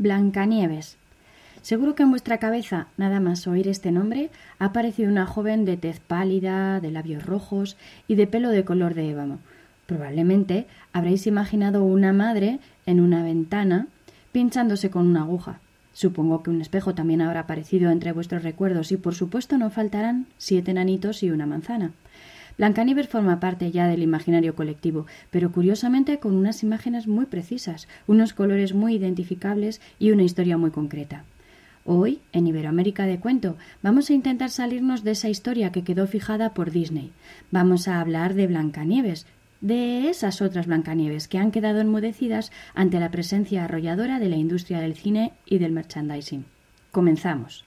Blancanieves. Seguro que en vuestra cabeza, nada más oír este nombre, ha aparecido una joven de tez pálida, de labios rojos y de pelo de color de ébano. Probablemente habréis imaginado una madre en una ventana pinchándose con una aguja. Supongo que un espejo también habrá aparecido entre vuestros recuerdos y por supuesto no faltarán siete nanitos y una manzana. Blancanieves forma parte ya del imaginario colectivo, pero curiosamente con unas imágenes muy precisas, unos colores muy identificables y una historia muy concreta. Hoy, en Iberoamérica de Cuento, vamos a intentar salirnos de esa historia que quedó fijada por Disney. Vamos a hablar de Blancanieves, de esas otras Blancanieves que han quedado enmudecidas ante la presencia arrolladora de la industria del cine y del merchandising. Comenzamos.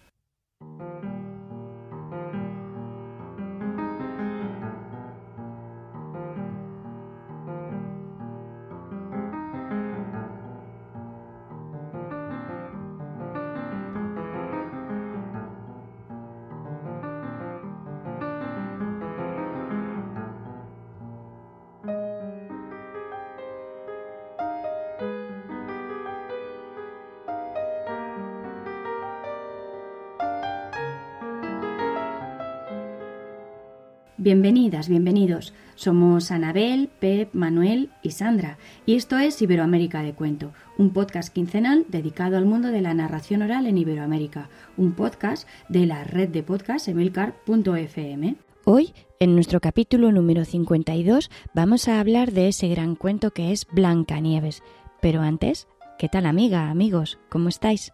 Bienvenidas, bienvenidos. Somos Anabel, Pep, Manuel y Sandra, y esto es Iberoamérica de Cuento, un podcast quincenal dedicado al mundo de la narración oral en Iberoamérica, un podcast de la red de podcast emilcar.fm. Hoy, en nuestro capítulo número 52, vamos a hablar de ese gran cuento que es Blancanieves. Pero antes, ¿qué tal amiga, amigos? ¿Cómo estáis?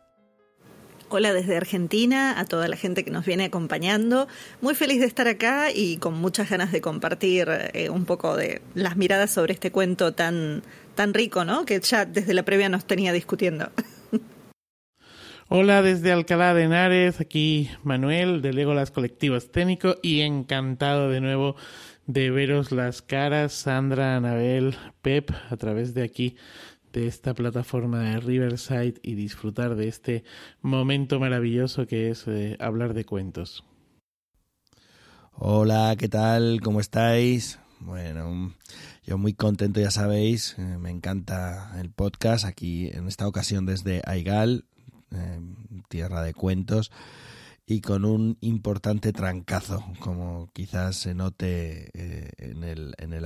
Hola desde Argentina, a toda la gente que nos viene acompañando. Muy feliz de estar acá y con muchas ganas de compartir eh, un poco de las miradas sobre este cuento tan, tan rico, ¿no? Que ya desde la previa nos tenía discutiendo. Hola desde Alcalá de Henares, aquí Manuel de Legolas Colectivo Escénico y encantado de nuevo de veros las caras, Sandra, Anabel, Pep, a través de aquí de esta plataforma de Riverside y disfrutar de este momento maravilloso que es eh, hablar de cuentos. Hola, ¿qué tal? ¿Cómo estáis? Bueno, yo muy contento, ya sabéis, eh, me encanta el podcast aquí en esta ocasión desde Aigal, eh, tierra de cuentos y con un importante trancazo, como quizás se note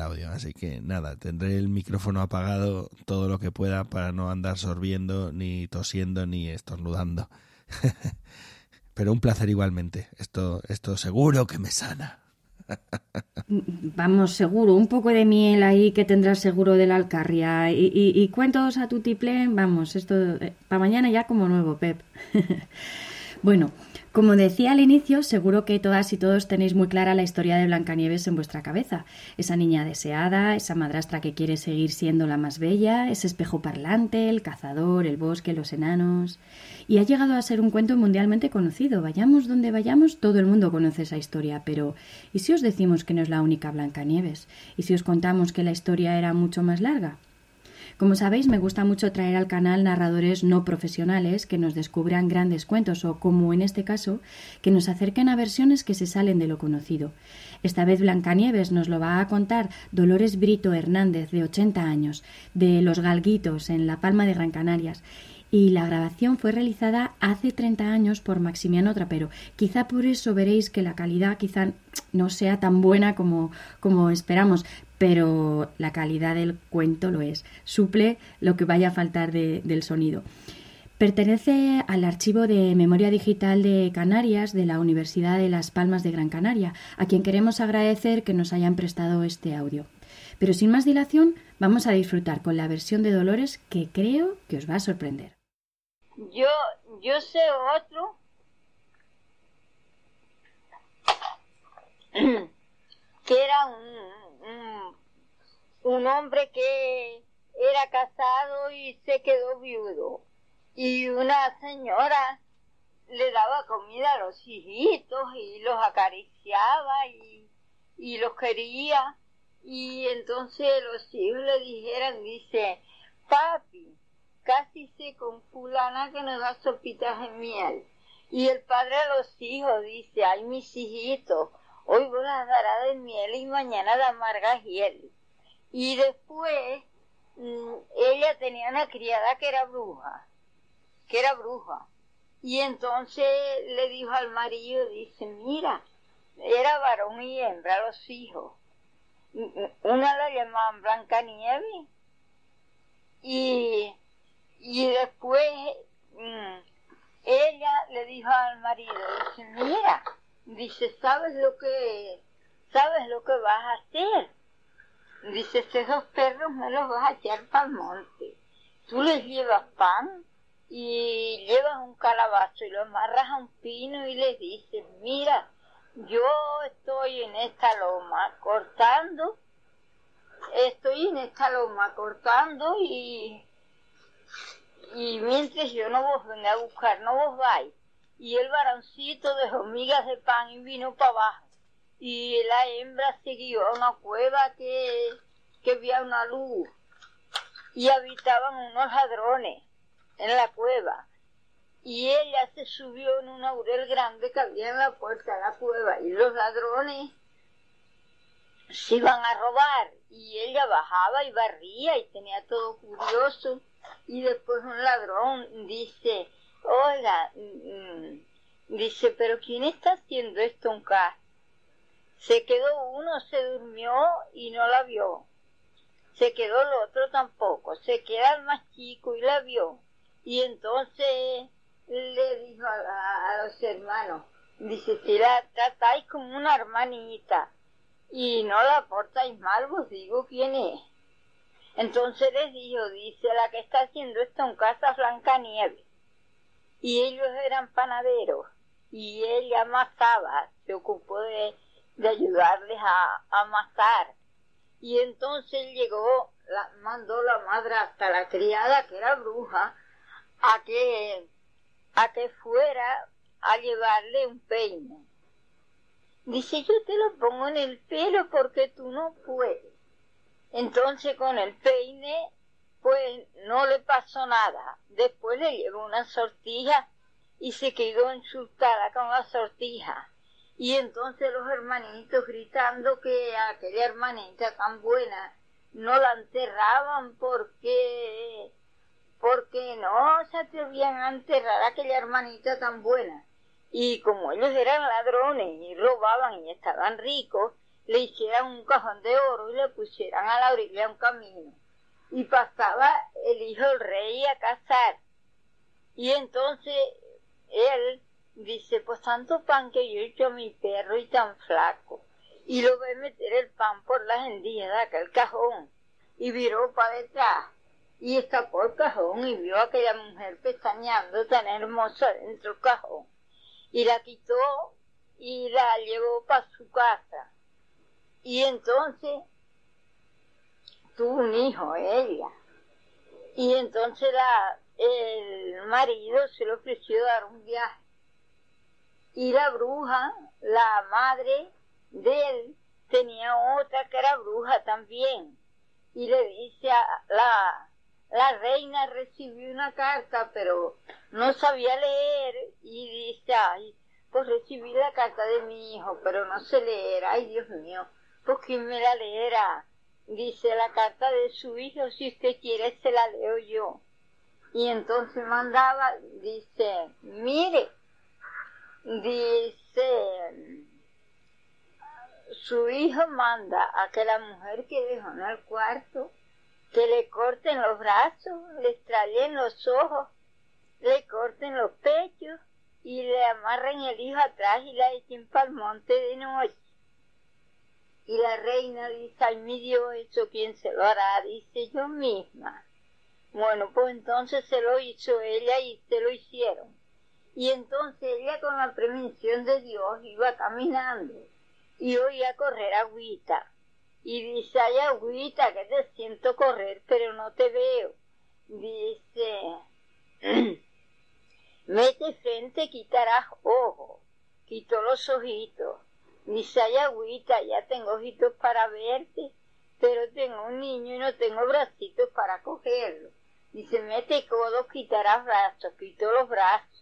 audio. Así que nada, tendré el micrófono apagado todo lo que pueda para no andar sorbiendo, ni tosiendo, ni estornudando. Pero un placer igualmente. Esto, esto seguro que me sana. Vamos, seguro, un poco de miel ahí que tendrás seguro de la alcarria y, y, cuentos a tu tiple, vamos, esto eh, para mañana ya como nuevo, Pep. bueno, como decía al inicio, seguro que todas y todos tenéis muy clara la historia de Blancanieves en vuestra cabeza. Esa niña deseada, esa madrastra que quiere seguir siendo la más bella, ese espejo parlante, el cazador, el bosque, los enanos. Y ha llegado a ser un cuento mundialmente conocido. Vayamos donde vayamos, todo el mundo conoce esa historia. Pero, ¿y si os decimos que no es la única Blancanieves? ¿Y si os contamos que la historia era mucho más larga? Como sabéis, me gusta mucho traer al canal narradores no profesionales que nos descubran grandes cuentos o, como en este caso, que nos acerquen a versiones que se salen de lo conocido. Esta vez Blancanieves nos lo va a contar Dolores Brito Hernández, de 80 años, de Los Galguitos, en La Palma de Gran Canarias y la grabación fue realizada hace 30 años por Maximiano Trapero. Quizá por eso veréis que la calidad quizá no sea tan buena como, como esperamos, pero la calidad del cuento lo es. Suple lo que vaya a faltar del sonido. Pertenece al archivo de Memoria Digital de Canarias de la Universidad de Las Palmas de Gran Canaria, a quien queremos agradecer que nos hayan prestado este audio. Pero sin más dilación, vamos a disfrutar con la versión de Dolores que creo que os va a sorprender. Yo, yo sé otro que era un, un, hombre que era casado y se quedó viudo. Y una señora le daba comida a los hijitos y los acariciaba y, y los quería. Y entonces los hijos le dijeron, dice, papi, casi sé con fulana que nos da sopitas de miel. Y el padre a los hijos dice, ay mis hijitos, hoy vos las dará de miel y mañana de amarga hiel. Y después mm, ella tenía una criada que era bruja. que era bruja. Y entonces le dijo al marido, dice, mira, era varón y hembra los hijos. Una la llamaban Blancanieves y, y después mm, ella le dijo al marido, dice, mira, dice, ¿sabes lo que, sabes lo que vas a hacer? Dice, esos perros me los vas a echar para el monte. Tú les llevas pan y llevas un calabazo y lo amarras a un pino y les dices, mira, yo estoy en esta loma cortando, estoy en esta loma cortando y, y mientras yo no vos venga a buscar, no vos vais. Y el varoncito dejó migas de pan y vino para abajo. Y la hembra siguió a una cueva que, que había una luz y habitaban unos ladrones en la cueva y ella se subió en un aurel grande que había en la puerta de la cueva y los ladrones se iban a robar y ella bajaba y barría y tenía todo curioso y después un ladrón dice oiga mm, dice pero quién está haciendo esto en casa se quedó uno se durmió y no la vio se quedó el otro tampoco se queda el más chico y la vio y entonces le dijo a, los hermanos, dice, si la tratáis como una hermanita y no la portáis mal, vos digo quién es. Entonces les dijo, dice, la que está haciendo esto en casa Blanca Nieve. Y ellos eran panaderos y ella amasaba, se ocupó de, de ayudarles a, a amasar. Y entonces llegó, la, mandó la madre hasta la criada, que era bruja, a que a que fuera a llevarle un peine. Dice, yo te lo pongo en el pelo porque tú no puedes. Entonces con el peine, pues no le pasó nada. Después le llevó una sortija y se quedó insultada con la sortija. Y entonces los hermanitos gritando que aquella hermanita tan buena no la enterraban porque porque no se atrevían a enterrar a aquella hermanita tan buena. Y como ellos eran ladrones y robaban y estaban ricos, le hicieran un cajón de oro y le pusieran a la orilla un camino. Y pasaba el hijo del rey a cazar. Y entonces él dice, pues tanto pan que yo he hecho a mi perro y tan flaco. Y lo ve meter el pan por las endillas de aquel cajón. Y viró para detrás y escapó el cajón y vio a aquella mujer pestañeando tan hermosa dentro del cajón. Y la quitó y la llevó para su casa. Y entonces tuvo un hijo, ella. Y entonces la, el marido se le ofreció dar un viaje. Y la bruja, la madre de él, tenía otra que era bruja también. Y le dice a la, la reina recibió una carta, pero no sabía leer y dice, ay, pues recibí la carta de mi hijo, pero no sé leer, ay Dios mío, pues quién me la leerá. Dice la carta de su hijo, si usted quiere se la leo yo. Y entonces mandaba, dice, mire, dice, su hijo manda a que la mujer que dejó en el cuarto que le corten los brazos, le extraen los ojos, le corten los pechos y le amarren el hijo atrás y la echen para el monte de noche. Y la reina dice, ay mi Dios, ¿eso quién se lo hará? Dice yo misma. Bueno, pues entonces se lo hizo ella y se lo hicieron. Y entonces ella con la prevención de Dios iba caminando y oía correr agüita y dice, ay agüita, que te siento correr, pero no te veo. Dice, mete frente, quitarás ojo. Quitó los ojitos. Dice, ay agüita, ya tengo ojitos para verte, pero tengo un niño y no tengo bracitos para cogerlo. Dice, mete codos, quitarás brazos. Quitó los brazos.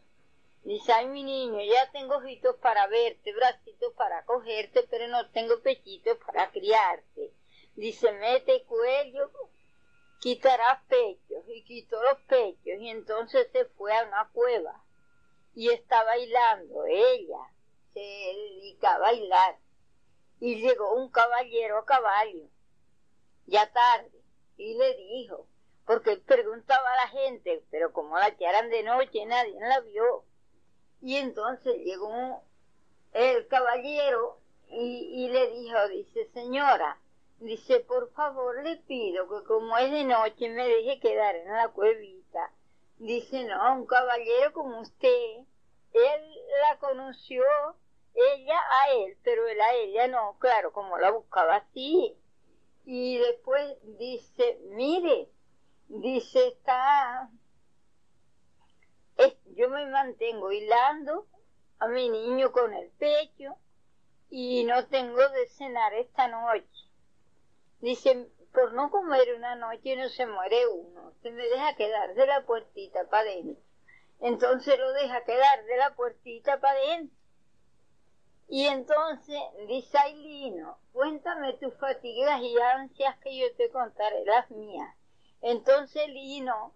Dice, ay mi niño, ya tengo ojitos para verte, bracitos para cogerte, pero no tengo pechitos para criarte. Dice, mete cuello, quitarás pechos y quitó los pechos y entonces se fue a una cueva y está bailando ella, se dedica a bailar y llegó un caballero a caballo, ya tarde, y le dijo, porque preguntaba a la gente, pero como la echaran de noche nadie la vio, y entonces llegó el caballero y, le dijo, dice, señora, dice, por favor le pido que como es de noche me deje quedar en la cuevita. Dice, no, un caballero como usted, él la conoció, ella a él, pero él a ella no, claro, como la buscaba así. Y después dice, mire, dice, está, yo me mantengo hilando a mi niño con el pecho y no tengo de cenar esta noche. Dice, por no comer una noche no se muere uno, se me deja quedar de la puertita para adentro. Entonces lo deja quedar de la puertita para adentro. Y entonces dice Ailino, cuéntame tus fatigas y ansias que yo te contaré las mías. Entonces Lino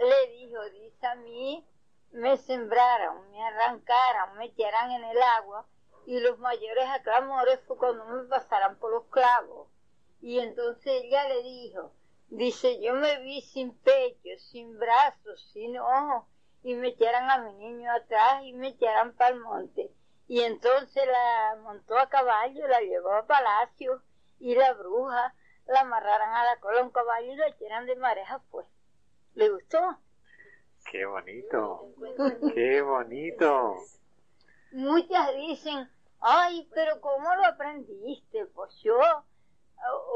le dijo, dice a mí, me sembraron, me arrancaran, me echaran en el agua y los mayores aclamores fue cuando me pasaran por los clavos. Y entonces ella le dijo, dice, yo me vi sin pecho, sin brazos, sin ojos, y me echaran a mi niño atrás y me echaran para el monte. Y entonces la montó a caballo, la llevó a palacio y la bruja la amarraran a la cola un caballo y la echaran de mareja pues. ¿Le gustó? Qué bonito, qué bonito. Muchas dicen, ay, pero ¿cómo lo aprendiste? Pues yo,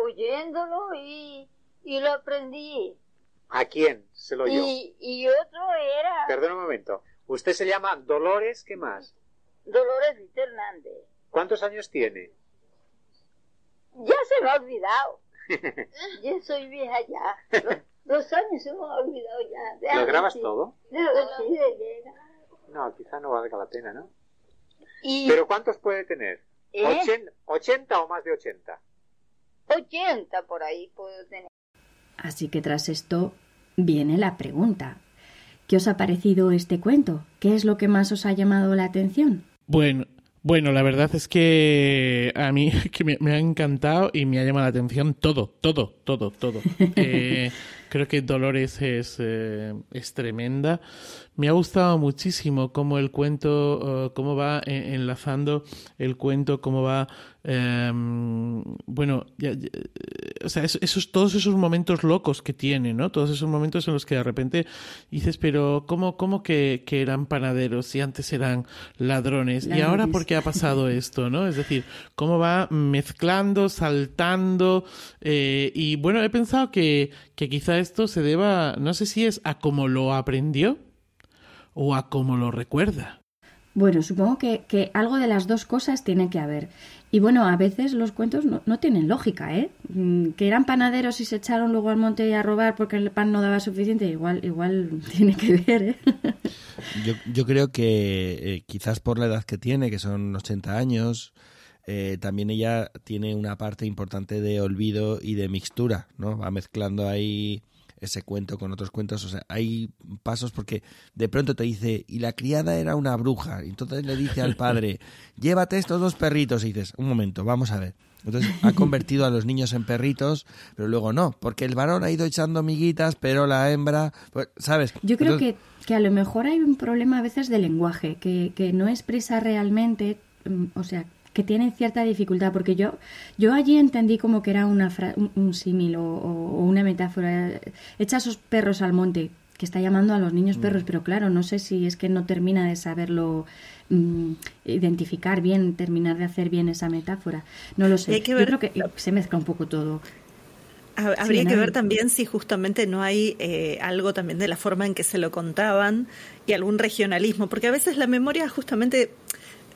oyéndolo y, y lo aprendí. ¿A quién se lo oyó? Y, y otro era... Perdón un momento. Usted se llama Dolores, ¿qué más? Dolores Vita Hernández. ¿Cuántos años tiene? Ya se me ha olvidado. Yo soy vieja ya. Los, años se me olvidado ya. ¿Lo grabas todo? De, sí, de, no, quizá no valga la pena, ¿no? y, ¿Pero cuántos puede tener? ¿Eh? ¿Ochen- ¿80 o más de 80? 80 por ahí puedo tener. Así que tras esto viene la pregunta. ¿Qué os ha parecido este cuento? ¿Qué es lo que más os ha llamado la atención? Bueno, bueno, la verdad es que a mí que me, me ha encantado y me ha llamado la atención todo, todo, todo, todo. Eh, creo que Dolores es, eh, es tremenda. Me ha gustado muchísimo cómo el cuento, eh, cómo va eh, enlazando el cuento, cómo va, eh, bueno, ya- ya- o sea, es- esos, todos esos momentos locos que tiene, ¿no? Todos esos momentos en los que de repente dices, pero ¿cómo, cómo que, que eran panaderos y antes eran ladrones? ¿Y ahora por qué ha pasado esto, no? Es decir, cómo va mezclando, saltando, eh, y bueno, he pensado que, que quizá esto se deba, no sé si es a cómo lo aprendió o a cómo lo recuerda. Bueno, supongo que, algo de las dos cosas tiene que haber. Y bueno, a veces los cuentos no, tienen lógica, ¿eh? Mm, Que eran panaderos y se echaron luego al monte a robar porque el pan no daba suficiente, igual, igual tiene que ver, ¿eh? Yo, yo creo que eh, quizás por la edad que tiene, que son 80 años, eh, también ella tiene una parte importante de olvido y de mixtura, ¿no? Va mezclando ahí ese cuento con otros cuentos, o sea, hay pasos porque de pronto te dice, y la criada era una bruja, y entonces le dice al padre, llévate estos dos perritos, y dices, un momento, vamos a ver. Entonces ha convertido a los niños en perritos, pero luego no, porque el varón ha ido echando miguitas, pero la hembra, pues, ¿sabes? Yo creo Entonces- que, que a lo mejor hay un problema a veces de lenguaje, que, que no expresa realmente, mm, o sea, que tiene cierta dificultad, porque yo, yo allí entendí como que era una fra- un, un símil o, una metáfora. Echa esos perros al monte, que está llamando a los niños perros, pero claro, no sé si es que no termina de saberlo mm, identificar bien, terminar de hacer bien esa metáfora. No lo sé. Hay que Yo ver- creo que se mezcla un poco todo. Ha- Habría Sí, que ver también si justamente no hay eh, algo también de la forma en que se lo contaban y algún regionalismo, porque a veces la memoria justamente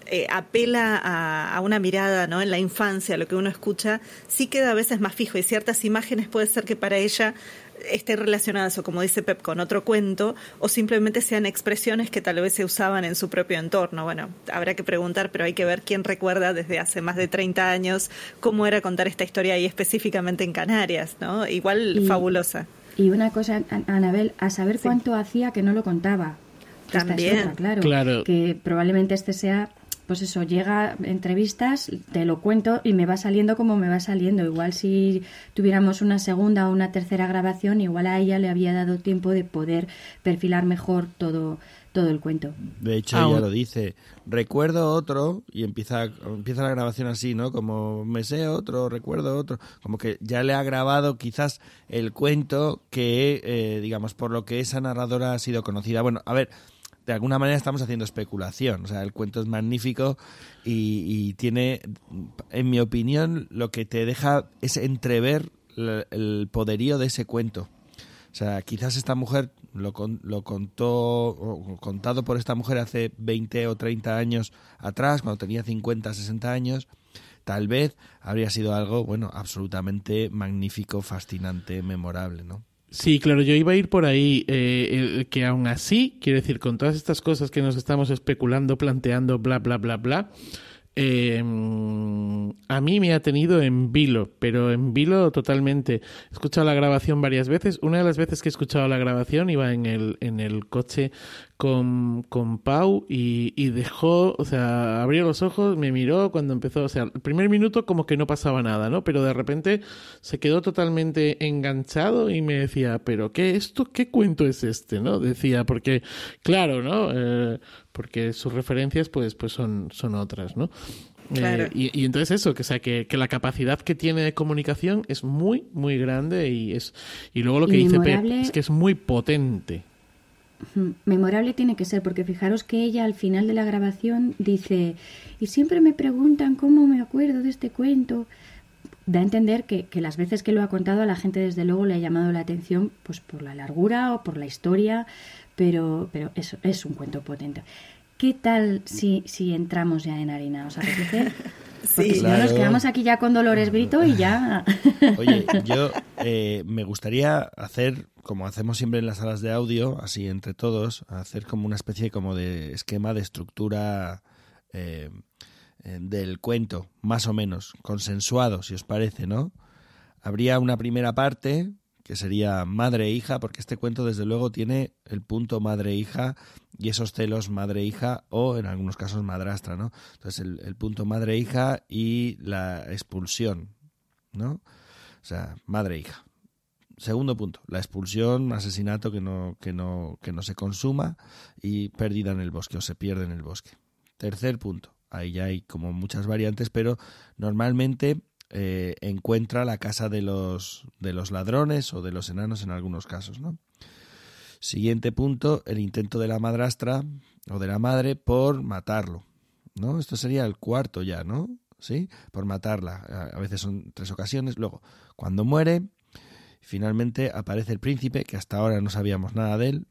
eh, apela a, a una mirada ¿no? en la infancia, lo que uno escucha, sí queda a veces más fijo y ciertas imágenes puede ser que para ella esté relacionada eso, como dice Pep, con otro cuento, o simplemente sean expresiones que tal vez se usaban en su propio entorno. Bueno, habrá que preguntar, pero hay que ver quién recuerda desde hace más de 30 años cómo era contar esta historia ahí específicamente en Canarias, ¿no? Igual fabulosa. Y una cosa, Anabel, a saber cuánto hacía que no lo contaba. También, claro, claro. Que probablemente este sea pues eso, llega entrevistas, te lo cuento y me va saliendo como me va saliendo. Igual si tuviéramos una segunda o una tercera grabación, igual a ella le había dado tiempo de poder perfilar mejor todo, todo el cuento. De hecho, ella lo dice, recuerdo otro, y empieza, empieza la grabación así, ¿no? Como me sé otro, recuerdo otro, como que ya le ha grabado quizás el cuento que, eh, digamos, por lo que esa narradora ha sido conocida. Bueno, a ver, de alguna manera estamos haciendo especulación. O sea, el cuento es magnífico y, tiene, en mi opinión, lo que te deja es entrever el, poderío de ese cuento. O sea, quizás esta mujer lo, lo contó, contado por esta mujer hace 20 o 30 años atrás, cuando tenía 50, 60 años, tal vez habría sido algo, bueno, absolutamente magnífico, fascinante, memorable, ¿no? Sí, claro, yo iba a ir por ahí, eh, que aún así, quiero decir, con todas estas cosas que nos estamos especulando, planteando, bla, bla, bla, bla, eh, a mí me ha tenido en vilo, pero en vilo totalmente. He escuchado la grabación varias veces. Una de las veces que he escuchado la grabación iba en el, en el coche con, con Pau y, y, dejó, o sea, abrió los ojos, me miró cuando empezó, o sea, el primer minuto como que no pasaba nada, ¿no? Pero de repente se quedó totalmente enganchado y me decía, pero ¿qué esto? ¿Qué cuento es este? ¿No? Decía, porque, claro, ¿no? Eh, porque sus referencias pues, pues son, son otras, ¿no? Eh, y, entonces eso, que, sea, que, la capacidad que tiene de comunicación es muy, muy grande y es y luego lo que dice Pep es que es muy potente. Memorable tiene que ser, porque fijaros que ella al final de la grabación dice, y siempre me preguntan cómo me acuerdo de este cuento. Da a entender que, que, las veces que lo ha contado a la gente desde luego le ha llamado la atención pues por la largura o por la historia, pero, pero eso es un cuento potente. ¿Qué tal si, si entramos ya en harina? ¿Os apetece? Porque si no nos quedamos aquí ya con Dolores Brito y ya. Oye, yo eh, me gustaría hacer, como hacemos siempre en las salas de audio, así entre todos, hacer como una especie como de esquema de estructura eh, eh, del cuento, más o menos, consensuado, si os parece, ¿no? Habría una primera parte que sería madre e hija, porque este cuento desde luego tiene el punto madre e hija y esos celos madre e hija o en algunos casos madrastra, ¿no? Entonces el, punto madre e hija y la expulsión, ¿no? O sea, madre e hija. Segundo punto, la expulsión, asesinato que no, que no, que no se consuma y pérdida en el bosque o se pierde en el bosque. Tercer punto, ahí ya hay como muchas variantes, pero normalmente eh, encuentra la casa de los, de los ladrones o de los enanos en algunos casos. ¿no? Siguiente punto, el intento de la madrastra o de la madre por matarlo. ¿no? Esto sería el cuarto ya, ¿no? ¿Sí? Por matarla. A veces son tres ocasiones. Luego, cuando muere, finalmente aparece el príncipe, que hasta ahora no sabíamos nada de él,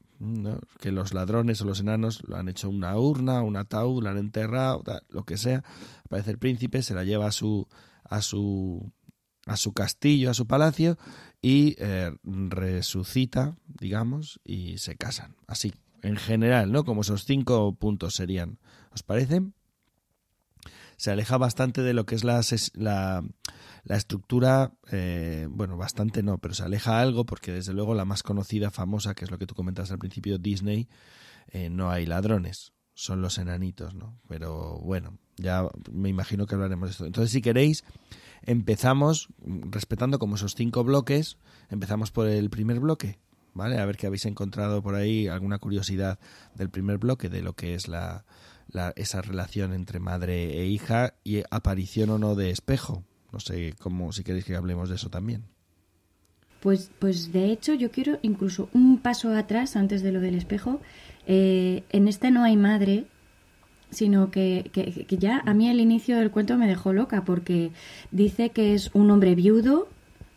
que los ladrones o los enanos lo han hecho una urna, un ataúd, lo han enterrado, lo que sea. Aparece el príncipe, se la lleva a su, a su, a su castillo, a su palacio, y eh, resucita, digamos, y se casan. Así, en general, ¿no? Como esos cinco puntos serían. ¿Os parece? Se aleja bastante de lo que es la, la, estructura, eh, bueno, bastante no, pero se aleja algo porque desde luego la más conocida, famosa, que es lo que tú comentas al principio, Disney, eh, no hay ladrones, son los enanitos, ¿no? Pero bueno, ya me imagino que hablaremos de esto. Entonces, si queréis, empezamos respetando como esos cinco bloques. Empezamos por el primer bloque, ¿vale? A ver qué habéis encontrado por ahí, alguna curiosidad del primer bloque, de lo que es la, esa relación entre madre e hija y aparición o no de espejo. No sé cómo, si queréis que hablemos de eso también. Pues, pues de hecho yo quiero incluso un paso atrás antes de lo del espejo. Eh, en este no hay madre, sino que, que, ya a mí el inicio del cuento me dejó loca porque dice que es un hombre viudo,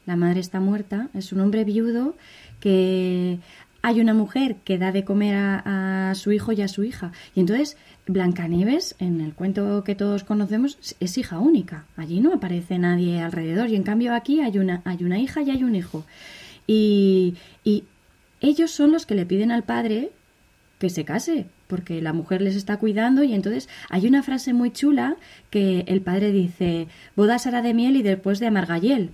la madre está muerta, es un hombre viudo que hay una mujer que da de comer a, su hijo y a su hija. Y entonces Blancanieves, en el cuento que todos conocemos, es hija única. Allí no aparece nadie alrededor y en cambio aquí hay una, hay una hija y hay un hijo. Y, y ellos son los que le piden al padre que se case, porque la mujer les está cuidando y entonces hay una frase muy chula que el padre dice, boda será de miel y después de amargayel.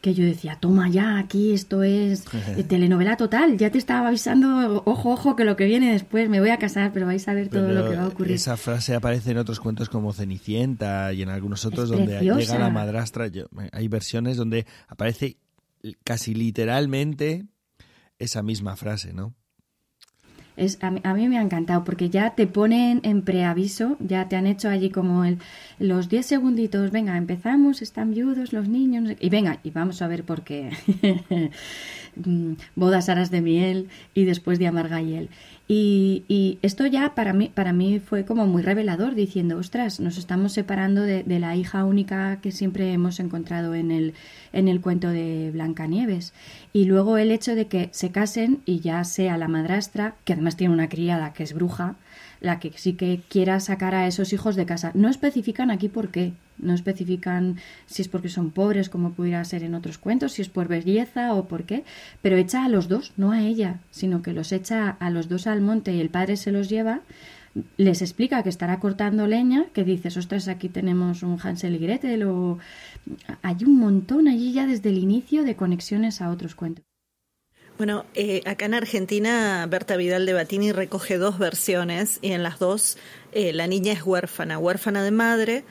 Que yo decía, toma ya, aquí esto es telenovela total, ya te estaba avisando, ojo, ojo, que lo que viene después, me voy a casar, pero vais a ver todo lo que va a ocurrir. Esa frase aparece en otros cuentos como Cenicienta y en algunos otros donde llega la madrastra. hay versiones donde aparece casi literalmente esa misma frase, ¿no? Es, a, mí, me ha encantado porque ya te ponen en preaviso, ya te han hecho allí como el, los 10 segunditos, venga, empezamos, están viudos los niños, y venga, y vamos a ver por qué. Mm, bodas aras de miel y después de amargayel. Y, y, esto ya para mí, para mí fue como muy revelador, diciendo, ostras, nos estamos separando de, de, la hija única que siempre hemos encontrado en el, en el cuento de Blancanieves. Y luego el hecho de que se casen y ya sea la madrastra, que además tiene una criada que es bruja, la que sí que quiera sacar a esos hijos de casa. No especifican aquí por qué, no especifican si es porque son pobres, como pudiera ser en otros cuentos, si es por belleza o por qué, pero echa a los dos, no a ella, sino que los echa a los dos al monte y el padre se los lleva, les explica que estará cortando leña, que dices, ostras, aquí tenemos un Hansel y Gretel, o hay un montón allí ya desde el inicio de conexiones a otros cuentos. Bueno, eh, acá en Argentina, Berta Vidal de Batini recoge dos versiones y en las dos eh, la niña es huérfana, huérfana de madre.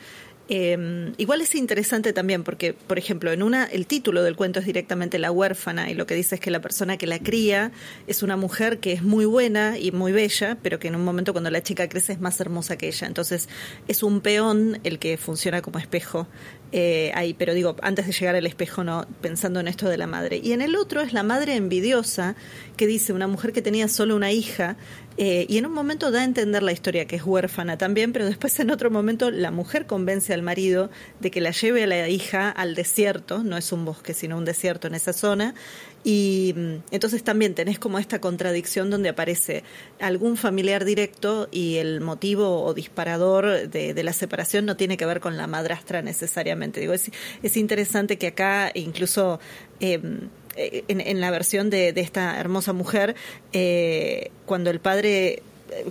Eh, igual es interesante también porque, por ejemplo, en una el título del cuento es directamente la huérfana y lo que dice es que la persona que la cría es una mujer que es muy buena y muy bella, pero que en un momento cuando la chica crece es más hermosa que ella. Entonces es un peón el que funciona como espejo eh, ahí, pero digo, antes de llegar al espejo, no, pensando en esto de la madre. Y en el otro es la madre envidiosa, que dice una mujer que tenía solo una hija, eh, y en un momento da a entender la historia que es huérfana también, pero después en otro momento la mujer convence al marido de que la lleve a la hija al desierto, no es un bosque, sino un desierto en esa zona, y mm, entonces también tenés como esta contradicción donde aparece algún familiar directo y el motivo o disparador de, la separación no tiene que ver con la madrastra necesariamente. Digo, es, es interesante que acá incluso... Em, en, la versión de, esta hermosa mujer, eh, cuando el padre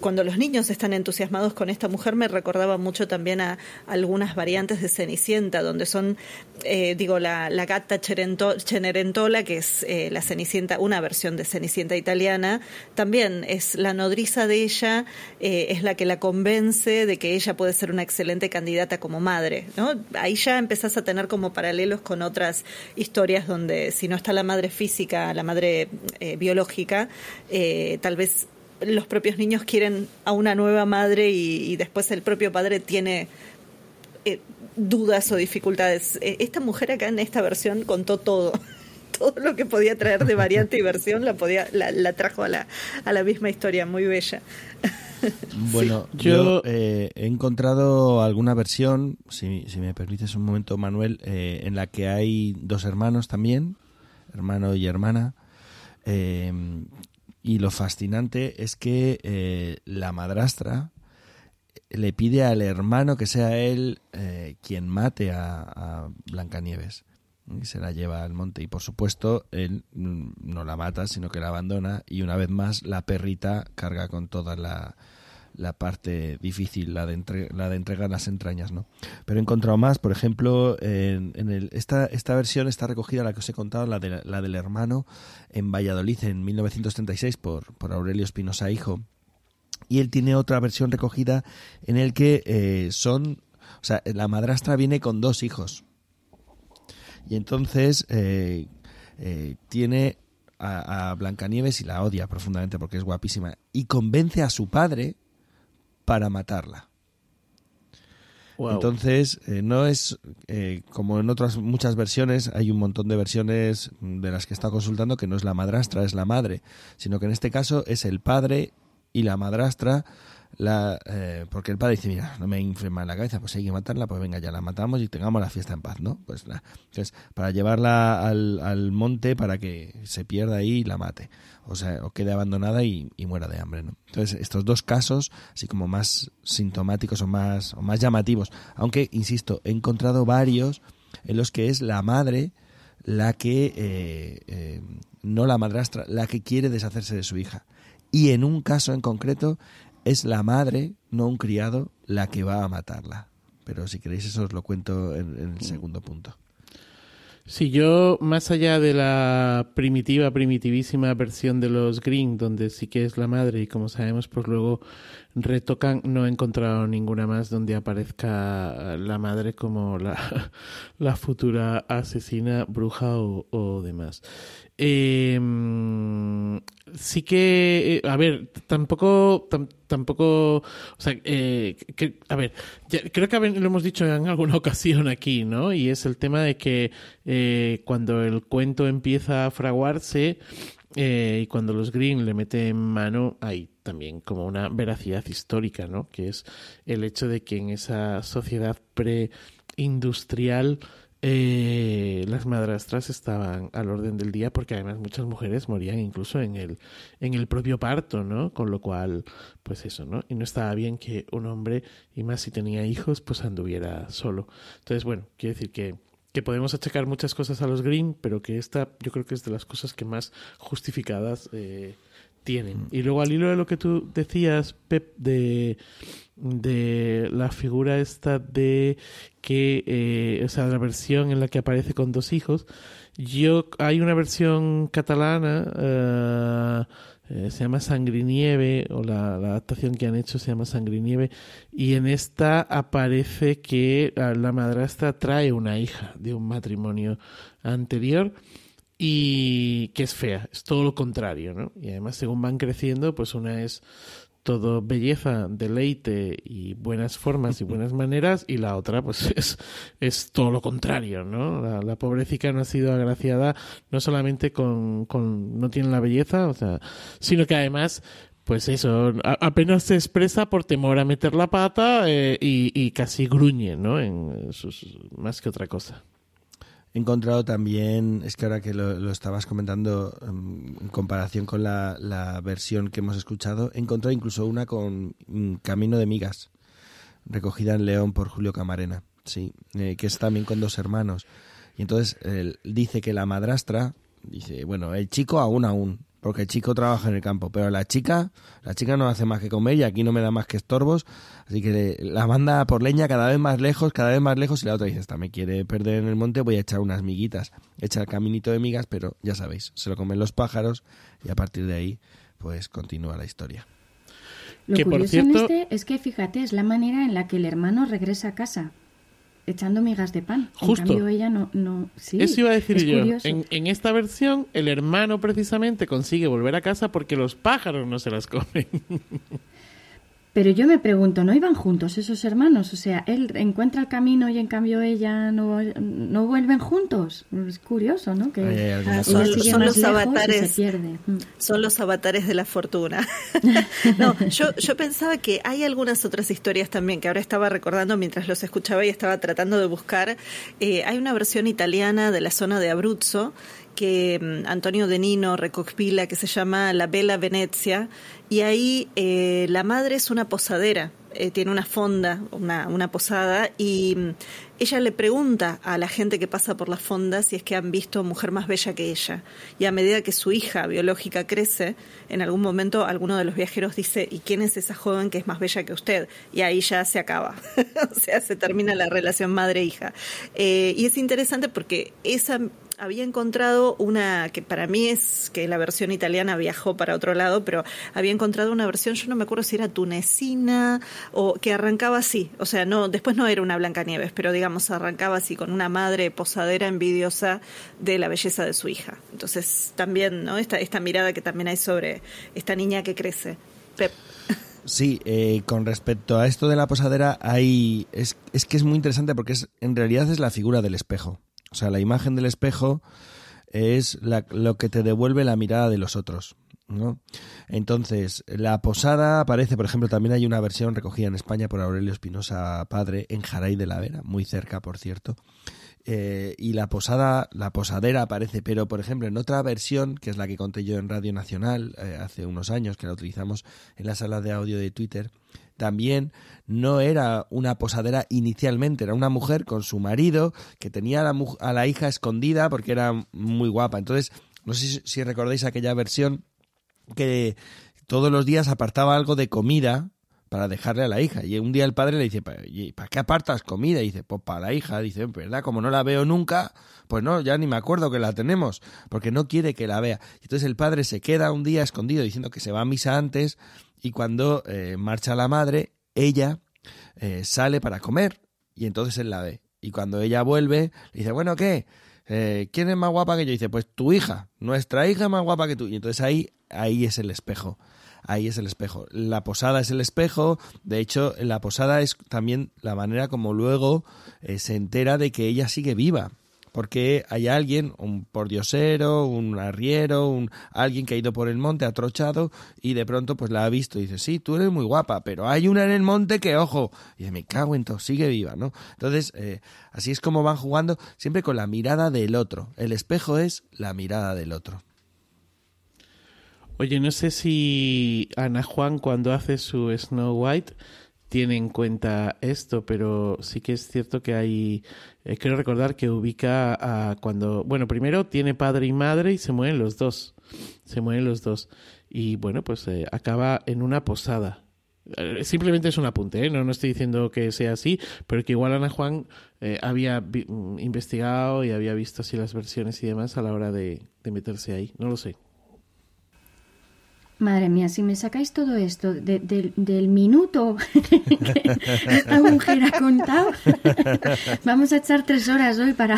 cuando los niños están entusiasmados con esta mujer me recordaba mucho también a, algunas variantes de Cenicienta, donde son, eh, digo, la, la gata Cenerentola, que es eh, la Cenicienta, una versión de Cenicienta italiana, también es la nodriza de ella, eh, es la que la convence de que ella puede ser una excelente candidata como madre, ¿no? Ahí ya empezás a tener como paralelos con otras historias donde si no está la madre física, la madre biológica, tal vez los propios niños quieren a una nueva madre y, después el propio padre tiene eh, dudas o dificultades. Eh, esta mujer acá en esta versión contó todo. Todo lo que podía traer de variante y versión la, podía, la, trajo a la, a la misma historia, muy bella. Bueno, yo, eh, he encontrado alguna versión, si, si, me permites un momento, Manuel, en la que hay dos hermanos también, hermano y hermana, y lo fascinante es que eh, la madrastra le pide al hermano que sea él eh, quien mate a, Blancanieves. Y se la lleva al monte. Y por supuesto, él mm, no la mata, sino que la abandona. Y una vez más, la perrita carga con toda la, la parte difícil, la de, la de entregar las entrañas, ¿no? Pero he encontrado más, por ejemplo, en, el, esta, esta versión está recogida, la que os he contado, la, de, la del hermano, en Valladolid en 1936 por, por Aurelio Espinosa Hijo. Y él tiene otra versión recogida en el que eh, son, o sea, la madrastra viene con dos hijos. Y entonces eh, eh, tiene a, a, Blancanieves y la odia profundamente porque es guapísima. Y convence a su padre para matarla. Entonces, eh, no es eh, como en otras muchas versiones, hay un montón de versiones de las que está consultando que no es la madrastra, es la madre, sino que en este caso es el padre y la madrastra la, eh, porque el padre dice, mira, no me inflama en la cabeza, pues hay que matarla, pues venga, ya la matamos y tengamos la fiesta en paz, ¿no? Pues nada. Entonces, para llevarla al, al, monte para que se pierda ahí y la mate, o sea, o quede abandonada y, muera de hambre, ¿no? Entonces, estos dos casos, así como más sintomáticos o más, o más llamativos, aunque, insisto, he encontrado varios en los que es la madre la que, eh, eh, no la madrastra, la que quiere deshacerse de su hija. Y en un caso en concreto es la madre, no un criado, la que va a matarla. Pero si queréis eso os lo cuento en, el segundo punto. Sí, yo, más allá de la primitiva, primitivísima versión de los Green, donde sí que es la madre y como sabemos, pues luego retocan, no he encontrado ninguna más donde aparezca la madre como la, la futura asesina, bruja o, o demás. Sí que, a ver, tampoco, tam, tampoco, o sea, a ver, creo que lo hemos dicho en alguna ocasión aquí, ¿no? Y es el tema de que eh, cuando el cuento empieza a fraguarse eh, y cuando los Green le meten mano, hay también como una veracidad histórica, ¿no? Que es el hecho de que en esa sociedad preindustrial eh, las madrastras estaban al orden del día porque además muchas mujeres morían incluso en el en el propio parto, ¿no? Con lo cual, pues eso, ¿no? Y no estaba bien que un hombre, y más si tenía hijos, pues anduviera solo. Entonces, bueno, quiero decir que que podemos achacar muchas cosas a los Green, pero que esta yo creo que es de las cosas que más justificadas eh, tienen. Y luego al hilo de lo que tú decías, Pep, de, de la figura esta de que, eh, o sea, la versión en la que aparece con dos hijos, yo, hay una versión catalana, uh, eh, se llama Sangrinieve, o la, la, adaptación que han hecho se llama Sangrinieve, y en esta aparece que la madrastra trae una hija de un matrimonio anterior y que es fea, es todo lo contrario, ¿no? Y además según van creciendo, pues una es todo belleza, deleite y buenas formas y buenas maneras y la otra pues es, es todo lo contrario, ¿no? La, la pobrecita no ha sido agraciada no solamente con, con no tiene la belleza, o sea, sino que además pues eso, apenas se expresa por temor a meter la pata eh, y, y, casi gruñe, ¿no? En sus, más que otra cosa. He encontrado también, es que ahora que lo, estabas comentando um, en comparación con la, la, versión que hemos escuchado, he encontrado incluso una con um, Camino de Migas, recogida en León por Julio Camarena, sí, eh, que es también con dos hermanos. Y entonces él dice que la madrastra, dice, bueno, el chico aún aún, porque el chico trabaja en el campo, pero la chica, la chica no hace más que comer y aquí no me da más que estorbos, así que la manda por leña cada vez más lejos, cada vez más lejos y la otra dice, esta me quiere perder en el monte, voy a echar unas miguitas, echa el caminito de migas, pero ya sabéis, se lo comen los pájaros y a partir de ahí pues continúa la historia. Lo que curioso cierto... en este es que fíjate, es la manera en la que el hermano regresa a casa echando migas de pan. Justo. En cambio, ella no. no sí, Eso iba a decir yo. En, en, esta versión, el hermano precisamente consigue volver a casa porque los pájaros no se las comen. Pero yo me pregunto, ¿no iban juntos esos hermanos? O sea, él encuentra el camino y en cambio ella no, no vuelven juntos. Es curioso, ¿no? Que son, son los avatares. Son los avatares de la fortuna. no, yo, yo pensaba que hay algunas otras historias también que ahora estaba recordando mientras los escuchaba y estaba tratando de buscar. Eh, hay una versión italiana de la zona de Abruzzo que Antonio De Nino recopila que se llama La Bella Venezia y ahí eh, la madre es una posadera, eh, tiene una fonda, una, una posada y ella le pregunta a la gente que pasa por la fonda si es que han visto mujer más bella que ella. Y a medida que su hija biológica crece, en algún momento alguno de los viajeros dice, ¿y quién es esa joven que es más bella que usted? Y ahí ya se acaba. o sea, se termina la relación madre-hija. Eh, y es interesante porque esa había encontrado una que para mí es que la versión italiana viajó para otro lado, pero había encontrado una versión, yo no me acuerdo si era tunecina o que arrancaba así, o sea, no después no era una Blancanieves, pero digamos arrancaba así con una madre posadera envidiosa de la belleza de su hija. Entonces, también, ¿no? Esta esta mirada que también hay sobre esta niña que crece. Sí, eh, con respecto a esto de la posadera, hay es, es que es muy interesante porque es en realidad es la figura del espejo. O sea, la imagen del espejo es la, lo que te devuelve la mirada de los otros. ¿no? Entonces, la posada aparece, por ejemplo, también hay una versión recogida en España por Aurelio Espinosa Padre en Jaray de la Vera, muy cerca, por cierto. eh, y la posada, la posadera aparece, pero por ejemplo en otra versión, que es la que conté yo en Radio Nacional eh, hace unos años, que la utilizamos en la sala de audio de Twitter, también no era una posadera inicialmente, era una mujer con su marido que tenía a la, a la hija escondida porque era muy guapa. Entonces, no sé si recordáis aquella versión que todos los días apartaba algo de comida para dejarle a la hija. Y un día el padre le dice, ¿para qué apartas comida? Y dice, pues para la hija. Dice, ¿verdad? Como no la veo nunca, pues no, ya ni me acuerdo que la tenemos, porque no quiere que la vea. Entonces el padre se queda un día escondido diciendo que se va a misa antes y cuando eh, marcha la madre, ella eh, sale para comer y entonces él la ve. Y cuando ella vuelve, le dice, bueno, ¿qué? Eh, ¿Quién es más guapa que yo? Dice, pues tu hija, nuestra hija es más guapa que tú. Y entonces ahí, ahí es el espejo ahí es el espejo. La posada es el espejo, de hecho, la posada es también la manera como luego eh, se entera de que ella sigue viva. Porque hay alguien, un pordiosero, un arriero, un, alguien que ha ido por el monte atrochado y de pronto pues la ha visto y dice, sí, tú eres muy guapa, pero hay una en el monte que, ojo, y me cago en todo, sigue viva, ¿no? Entonces, eh, así es como van jugando siempre con la mirada del otro. El espejo es la mirada del otro. Oye, no sé si Ana Juan cuando hace su Snow White tiene en cuenta esto, pero sí que es cierto que hay, eh, quiero recordar que ubica a cuando, bueno, primero tiene padre y madre y se mueren los dos, se mueren los dos. Y bueno, pues eh, acaba en una posada. Eh, simplemente es un apunte, no, no estoy diciendo que sea así, pero que igual Ana Juan había mm, investigado y había visto así las versiones y demás a la hora de meterse ahí, no lo sé. Madre mía, si me sacáis todo esto del minuto que esta mujer ha contado, vamos a echar tres horas hoy para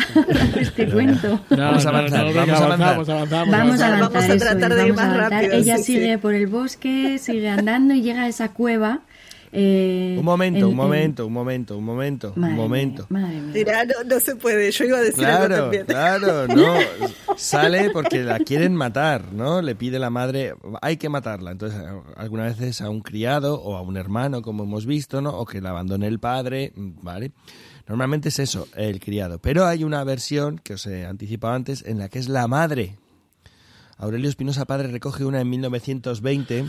este cuento. vamos a avanzar, vamos, a avanzar. Vamos a avanzar. a tratar de ir más rápido. Ella sigue por el bosque, sigue andando y llega a esa cueva eh, un momento, un momento, un momento, un momento, un momento. Dirá, no, no, se puede, yo iba a decir claro, algo también. Claro, no, sale porque la quieren matar, ¿no? Le pide la madre, hay que matarla. Entonces, algunas veces a un criado o a un hermano, como hemos visto, ¿no? O que la abandone el padre, ¿vale? Normalmente es eso, el criado. Pero hay una versión, que os he anticipado antes, en la que es la madre. Aurelio Espinosa Padre recoge una en 1920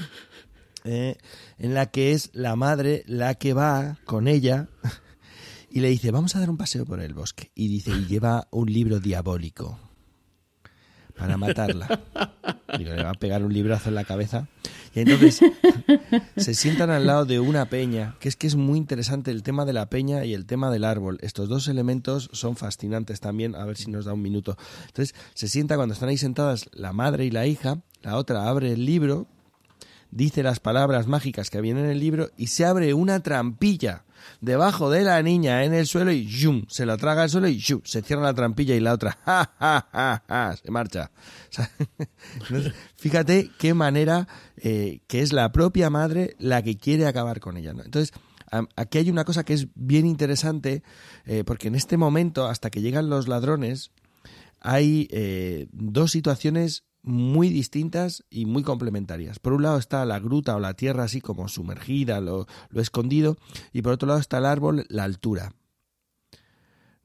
eh, en la que es la madre la que va con ella y le dice, vamos a dar un paseo por el bosque. Y dice, y lleva un libro diabólico para matarla. Y le va a pegar un librazo en la cabeza. Y entonces se sientan al lado de una peña, que es que es muy interesante el tema de la peña y el tema del árbol. Estos dos elementos son fascinantes también, a ver si nos da un minuto. Entonces se sienta cuando están ahí sentadas la madre y la hija, la otra abre el libro dice las palabras mágicas que vienen en el libro y se abre una trampilla debajo de la niña en el suelo y ¡yum! se la traga al suelo y ¡yum! se cierra la trampilla y la otra ¡ja, ja, ja, ja! se marcha. fíjate qué manera eh, que es la propia madre la que quiere acabar con ella. Entonces, aquí hay una cosa que es bien interesante eh, porque en este momento, hasta que llegan los ladrones, hay eh, dos situaciones muy distintas y muy complementarias. Por un lado está la gruta o la tierra así como sumergida, lo, lo escondido, y por otro lado está el árbol, la altura.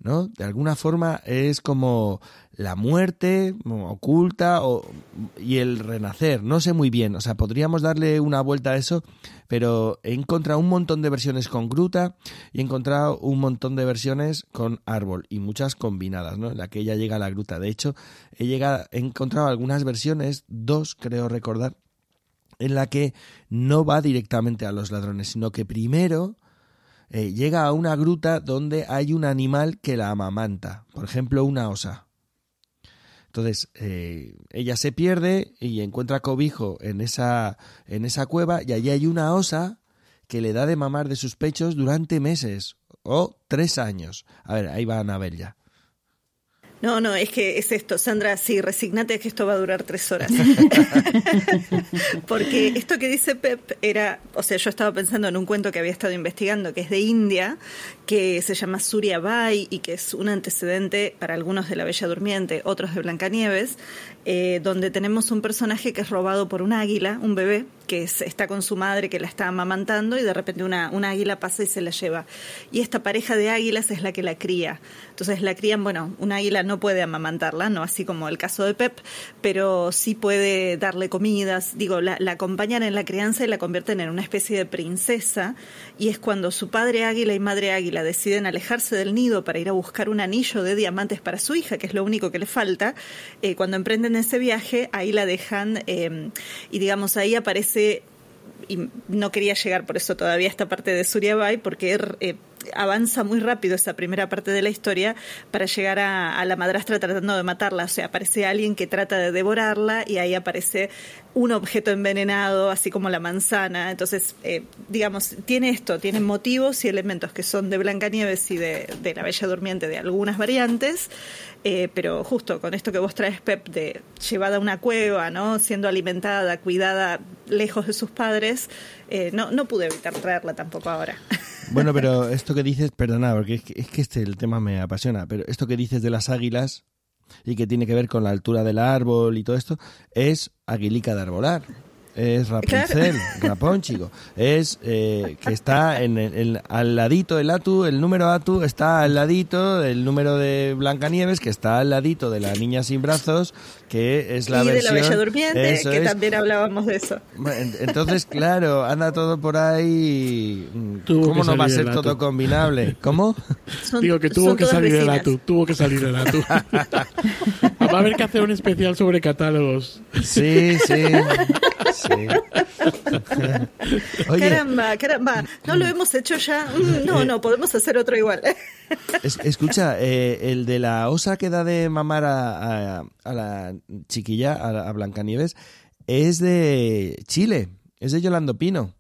¿No? De alguna forma es como la muerte oculta y el renacer, no sé muy bien, o sea, podríamos darle una vuelta a eso, pero he encontrado un montón de versiones con gruta y he encontrado un montón de versiones con árbol y muchas combinadas, ¿no? En la que ella llega a la gruta. De hecho, he, llegado, he encontrado algunas versiones, dos creo recordar, en la que no va directamente a los ladrones, sino que primero eh, llega a una gruta donde hay un animal que la amamanta, por ejemplo, una osa. Entonces, eh, ella se pierde y encuentra cobijo en esa, en esa cueva y allí hay una osa que le da de mamar de sus pechos durante meses o tres años. A ver, ahí va Anabel ya. No, no, es que es esto, Sandra, sí, resignate que esto va a durar tres horas. Porque esto que dice Pep era, o sea, yo estaba pensando en un cuento que había estado investigando, que es de India, que se llama Surya Bai y que es un antecedente para algunos de La Bella Durmiente, otros de Blancanieves, eh, donde tenemos un personaje que es robado por un águila, un bebé, que está con su madre que la está amamantando y de repente una, una águila pasa y se la lleva. Y esta pareja de águilas es la que la cría. Entonces la crían, bueno, una águila no puede amamantarla, no así como el caso de Pep, pero sí puede darle comidas, digo, la, la acompañan en la crianza y la convierten en una especie de princesa. Y es cuando su padre águila y madre águila deciden alejarse del nido para ir a buscar un anillo de diamantes para su hija, que es lo único que le falta, eh, cuando emprenden ese viaje, ahí la dejan eh, y digamos, ahí aparece y no quería llegar por eso todavía a esta parte de Suriabai, porque eh, avanza muy rápido esa primera parte de la historia para llegar a, a, la madrastra tratando de matarla. O sea, aparece alguien que trata de devorarla y ahí aparece un objeto envenenado, así como la manzana. Entonces, eh, digamos, tiene esto, tiene motivos y elementos que son de Blancanieves y de, de la Bella Durmiente de algunas variantes. Eh, pero justo con esto que vos traes, Pep, de llevada a una cueva, ¿no? siendo alimentada, cuidada lejos de sus padres, eh, no, no pude evitar traerla tampoco ahora. Bueno, pero esto que dices, perdona, porque es que, es que este el tema me apasiona, pero esto que dices de las águilas y que tiene que ver con la altura del árbol y todo esto, es aguilica de arbolar es Rapunzel. Rapón, chico. Es eh, que está en el, el, al ladito del Atu, el número Atu está al ladito del número de Blancanieves, que está al ladito de la niña sin brazos, que es la y versión... de la Bella Durmiente, que es. también hablábamos de eso. Entonces, claro, anda todo por ahí... Tuvo ¿Cómo no va a ser todo combinable? ¿Cómo? Son, Digo que tuvo que salir vecinas. el Atu, tuvo que salir el Atu. va a haber que hacer un especial sobre catálogos. Sí, sí. Sí. Oye, caramba, caramba, no lo hemos hecho ya. Mm, No, no, podemos hacer otro igual. Es, escucha, eh, el de la osa que da de mamar a, a, a la chiquilla, a, a Blancanieves, es de Chile, es de Yolando Pino.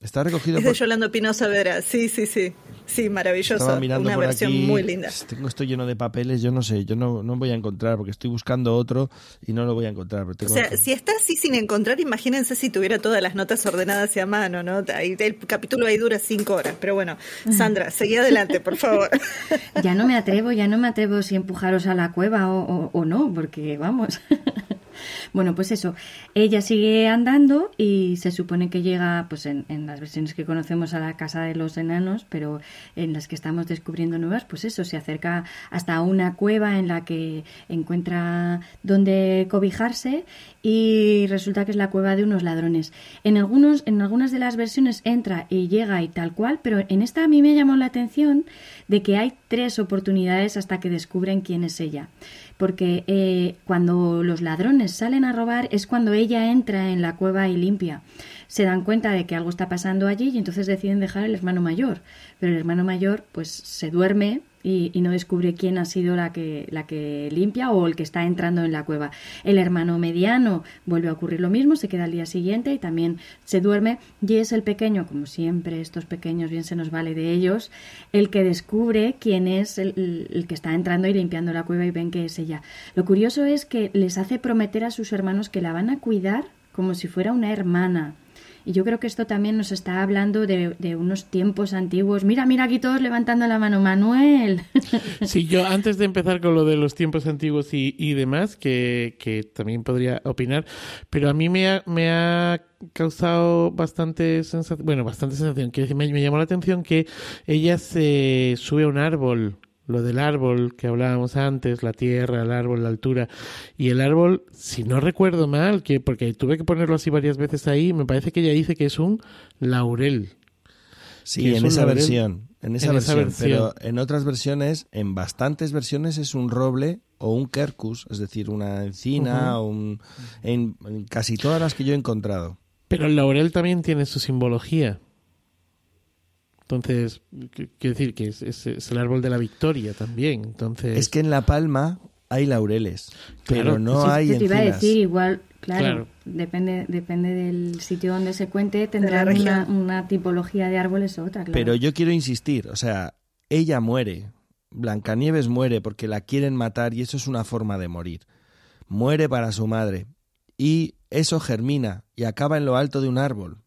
Está recogido es de por... Yolando Pino Saavedra, sí, sí, sí. Sí, maravilloso. Una versión aquí, muy linda. Tengo esto lleno de papeles, yo no sé, yo no, no voy a encontrar porque estoy buscando otro y no lo voy a encontrar. Pero tengo o sea, otro. si está así sin encontrar, imagínense si tuviera todas las notas ordenadas y a mano, ¿no? Ahí, el capítulo ahí dura cinco horas, pero bueno, Sandra, seguí adelante, por favor. ya no me atrevo, ya no me atrevo si empujaros a la cueva o, o, o no, porque vamos. Bueno, pues eso, ella sigue andando y se supone que llega, pues en, en, las versiones que conocemos a la casa de los enanos, pero en las que estamos descubriendo nuevas, pues eso, se acerca hasta una cueva en la que encuentra donde cobijarse y resulta que es la cueva de unos ladrones. En algunos, en algunas de las versiones entra y llega y tal cual, pero en esta a mí me llamó la atención de que hay tres oportunidades hasta que descubren quién es ella porque eh, cuando los ladrones salen a robar es cuando ella entra en la cueva y limpia. Se dan cuenta de que algo está pasando allí y entonces deciden dejar el hermano mayor. Pero el hermano mayor pues se duerme y, no descubre quién ha sido la que, la que limpia o el que está entrando en la cueva. El hermano mediano vuelve a ocurrir lo mismo, se queda al día siguiente y también se duerme y es el pequeño, como siempre estos pequeños bien se nos vale de ellos, el que descubre quién es el, el, el que está entrando y limpiando la cueva y ven que es ella. Lo curioso es que les hace prometer a sus hermanos que la van a cuidar como si fuera una hermana. Y yo creo que esto también nos está hablando de, de, unos tiempos antiguos. Mira, mira aquí todos levantando la mano. Manuel. Sí, yo antes de empezar con lo de los tiempos antiguos y, y demás, que, que, también podría opinar, pero a mí me ha, me ha causado bastante sensación, bueno, bastante sensación, que me, me llamó la atención que ella se sube a un árbol lo del árbol que hablábamos antes, la tierra, el árbol, la altura. Y el árbol, si no recuerdo mal, que porque tuve que ponerlo así varias veces ahí, me parece que ella dice que es un laurel. Sí, en esa laurel. versión. En esa, en versión, esa versión. Pero en otras versiones, en bastantes versiones, es un roble o un quercus, es decir, una encina, uh -huh. un, en, en casi todas las que yo he encontrado. Pero el laurel también tiene su simbología. Entonces, quiero decir que es, es, es, el árbol de la victoria también. Entonces... Es que en La Palma hay laureles, pero claro. no sí, hay te iba a decir, igual, claro, claro, Depende, depende del sitio donde se cuente, tendrá una, una, tipología de árboles u otra. Claro. Pero yo quiero insistir, o sea, ella muere, Blancanieves muere porque la quieren matar y eso es una forma de morir. Muere para su madre y eso germina y acaba en lo alto de un árbol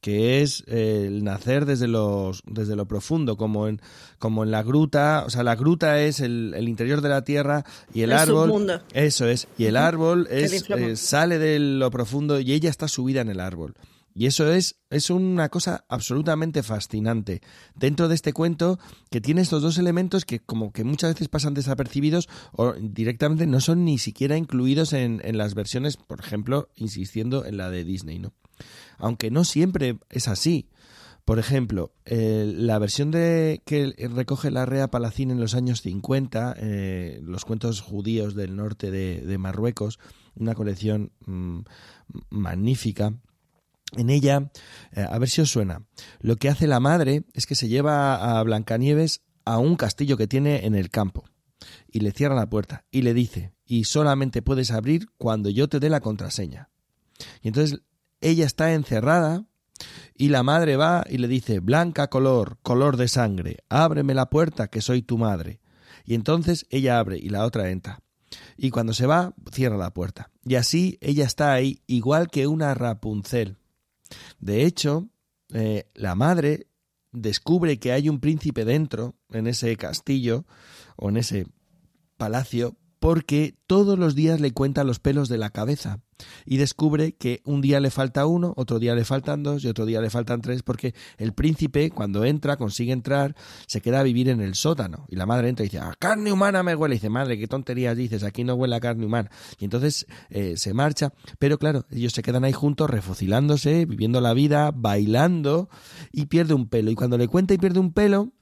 que es eh, el nacer desde, los, desde lo profundo, como en, como en la gruta, o sea, la gruta es el, el interior de la tierra y el, el árbol... Submundo. Eso es, y el árbol es, eh, sale de lo profundo y ella está subida en el árbol. Y eso es, es una cosa absolutamente fascinante. Dentro de este cuento, que tiene estos dos elementos que como que muchas veces pasan desapercibidos o directamente no son ni siquiera incluidos en, en las versiones, por ejemplo, insistiendo en la de Disney, ¿no? Aunque no siempre es así. Por ejemplo, la versión de que recoge la Rea Palacín en los años 50, eh, los cuentos judíos del norte de, de Marruecos, una colección mm, magnífica, en ella, eh, a ver si os suena, lo que hace la madre es que se lleva a Blancanieves a un castillo que tiene en el campo y le cierra la puerta y le dice, y solamente puedes abrir cuando yo te dé la contraseña. Y entonces ella está encerrada y la madre va y le dice, Blanca color, color de sangre, ábreme la puerta que soy tu madre. Y entonces ella abre y la otra entra. Y cuando se va, cierra la puerta. Y así ella está ahí igual que una Rapunzel. De hecho, eh, la madre descubre que hay un príncipe dentro, en ese castillo o en ese palacio, porque todos los días le cuenta los pelos de la cabeza y descubre que un día le falta uno, otro día le faltan dos y otro día le faltan tres porque el príncipe cuando entra, consigue entrar, se queda a vivir en el sótano. Y la madre entra y dice, a carne humana me huele, y dice, madre, qué tonterías dices, aquí no huele a carne humana y entonces eh, se marcha, pero claro, ellos se quedan ahí juntos refocilándose, viviendo la vida, bailando y pierde un pelo. Y cuando le cuenta y pierde un pelo,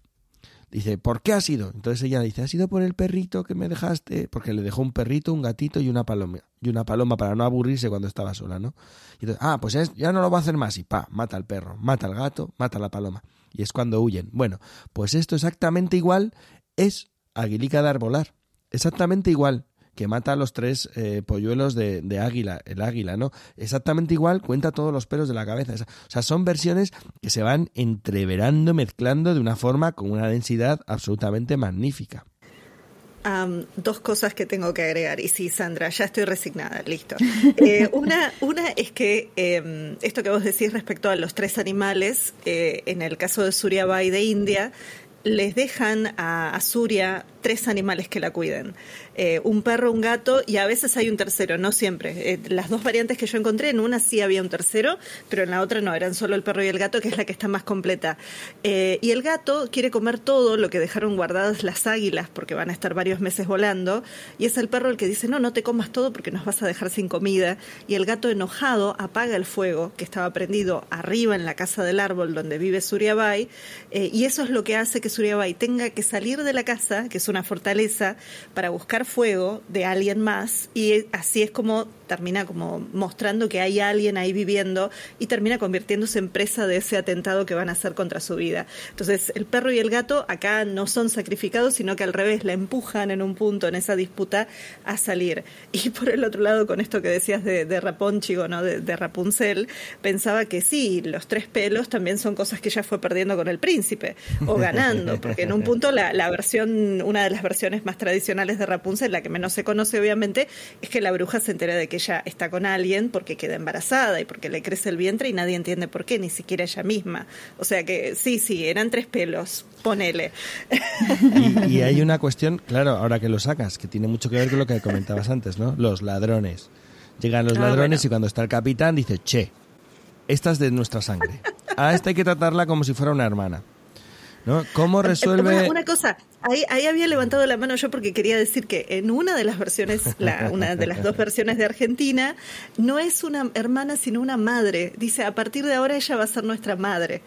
Dice, ¿por qué ha sido? Entonces ella dice, ha sido por el perrito que me dejaste, porque le dejó un perrito, un gatito y una paloma, y una paloma para no aburrirse cuando estaba sola, ¿no? Y entonces, ah, pues ya no lo va a hacer más, y pa, mata al perro, mata al gato, mata a la paloma. Y es cuando huyen. Bueno, pues esto exactamente igual es Aguilica de Arbolar. Exactamente igual que mata a los tres eh, polluelos de, de, águila, el águila, ¿no? Exactamente igual, cuenta todos los pelos de la cabeza. O sea, son versiones que se van entreverando, mezclando de una forma con una densidad absolutamente magnífica. Um, dos cosas que tengo que agregar. Y sí, Sandra, ya estoy resignada, listo. Eh, una, una es que eh, esto que vos decís respecto a los tres animales, eh, en el caso de Suriabai de India, les dejan a, a Suria tres animales que la cuiden. Eh, un perro, un gato y a veces hay un tercero, no siempre. Eh, las dos variantes que yo encontré, en una sí había un tercero, pero en la otra no, eran solo el perro y el gato, que es la que está más completa. Eh, y el gato quiere comer todo lo que dejaron guardadas las águilas, porque van a estar varios meses volando, y es el perro el que dice, no, no te comas todo porque nos vas a dejar sin comida. Y el gato enojado apaga el fuego que estaba prendido arriba en la casa del árbol donde vive Suriabai, y eso es lo que hace que Suriabai tenga que salir de la casa, que es una fortaleza, para buscar fuego de alguien más y así es como termina como mostrando que hay alguien ahí viviendo y termina convirtiéndose en presa de ese atentado que van a hacer contra su vida. Entonces, el perro y el gato acá no son sacrificados, sino que al revés, la empujan en un punto en esa disputa a salir. Y por el otro lado, con esto que decías de, de Rapónchigo, ¿no? De, de, Rapunzel, pensaba que sí, los tres pelos también son cosas que ella fue perdiendo con el príncipe o ganando, porque en un punto la, la versión, una de las versiones más tradicionales de Rapunzel, la que menos se conoce obviamente, es que la bruja se entera de que ella está con alguien porque queda embarazada y porque le crece el vientre y nadie entiende por qué, ni siquiera ella misma. O sea que sí, sí, eran tres pelos, ponele. Y, y hay una cuestión, claro, ahora que lo sacas, que tiene mucho que ver con lo que comentabas antes, ¿no? Los ladrones. Llegan los Ah, ladrones bueno. y cuando está el capitán dice, che, esta es de nuestra sangre. A esta hay que tratarla como si fuera una hermana. ¿No? ¿Cómo resuelve...? Una, una cosa, ahí, ahí había levantado la mano yo porque quería decir que en una de las versiones, la, una de las dos versiones de Argentina, no es una hermana sino una madre. Dice, a partir de ahora ella va a ser nuestra madre.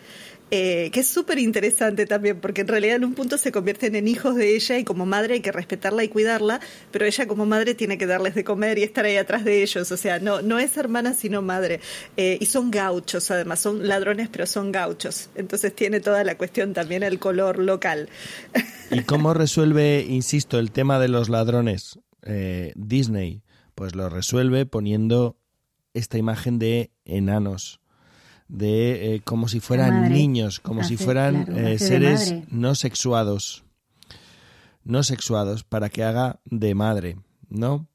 Eh, que es súper interesante también, porque en realidad en un punto se convierten en hijos de ella y como madre hay que respetarla y cuidarla, pero ella como madre tiene que darles de comer y estar ahí atrás de ellos, o sea, no, no es hermana sino madre. Eh, y son gauchos además, son ladrones pero son gauchos, entonces tiene toda la cuestión también el color local. ¿Y cómo resuelve, insisto, el tema de los ladrones eh, Disney? Pues lo resuelve poniendo esta imagen de enanos, de eh, como si fueran madre. niños, como si fueran claro, eh, seres no sexuados, no sexuados, para que haga de madre, ¿no?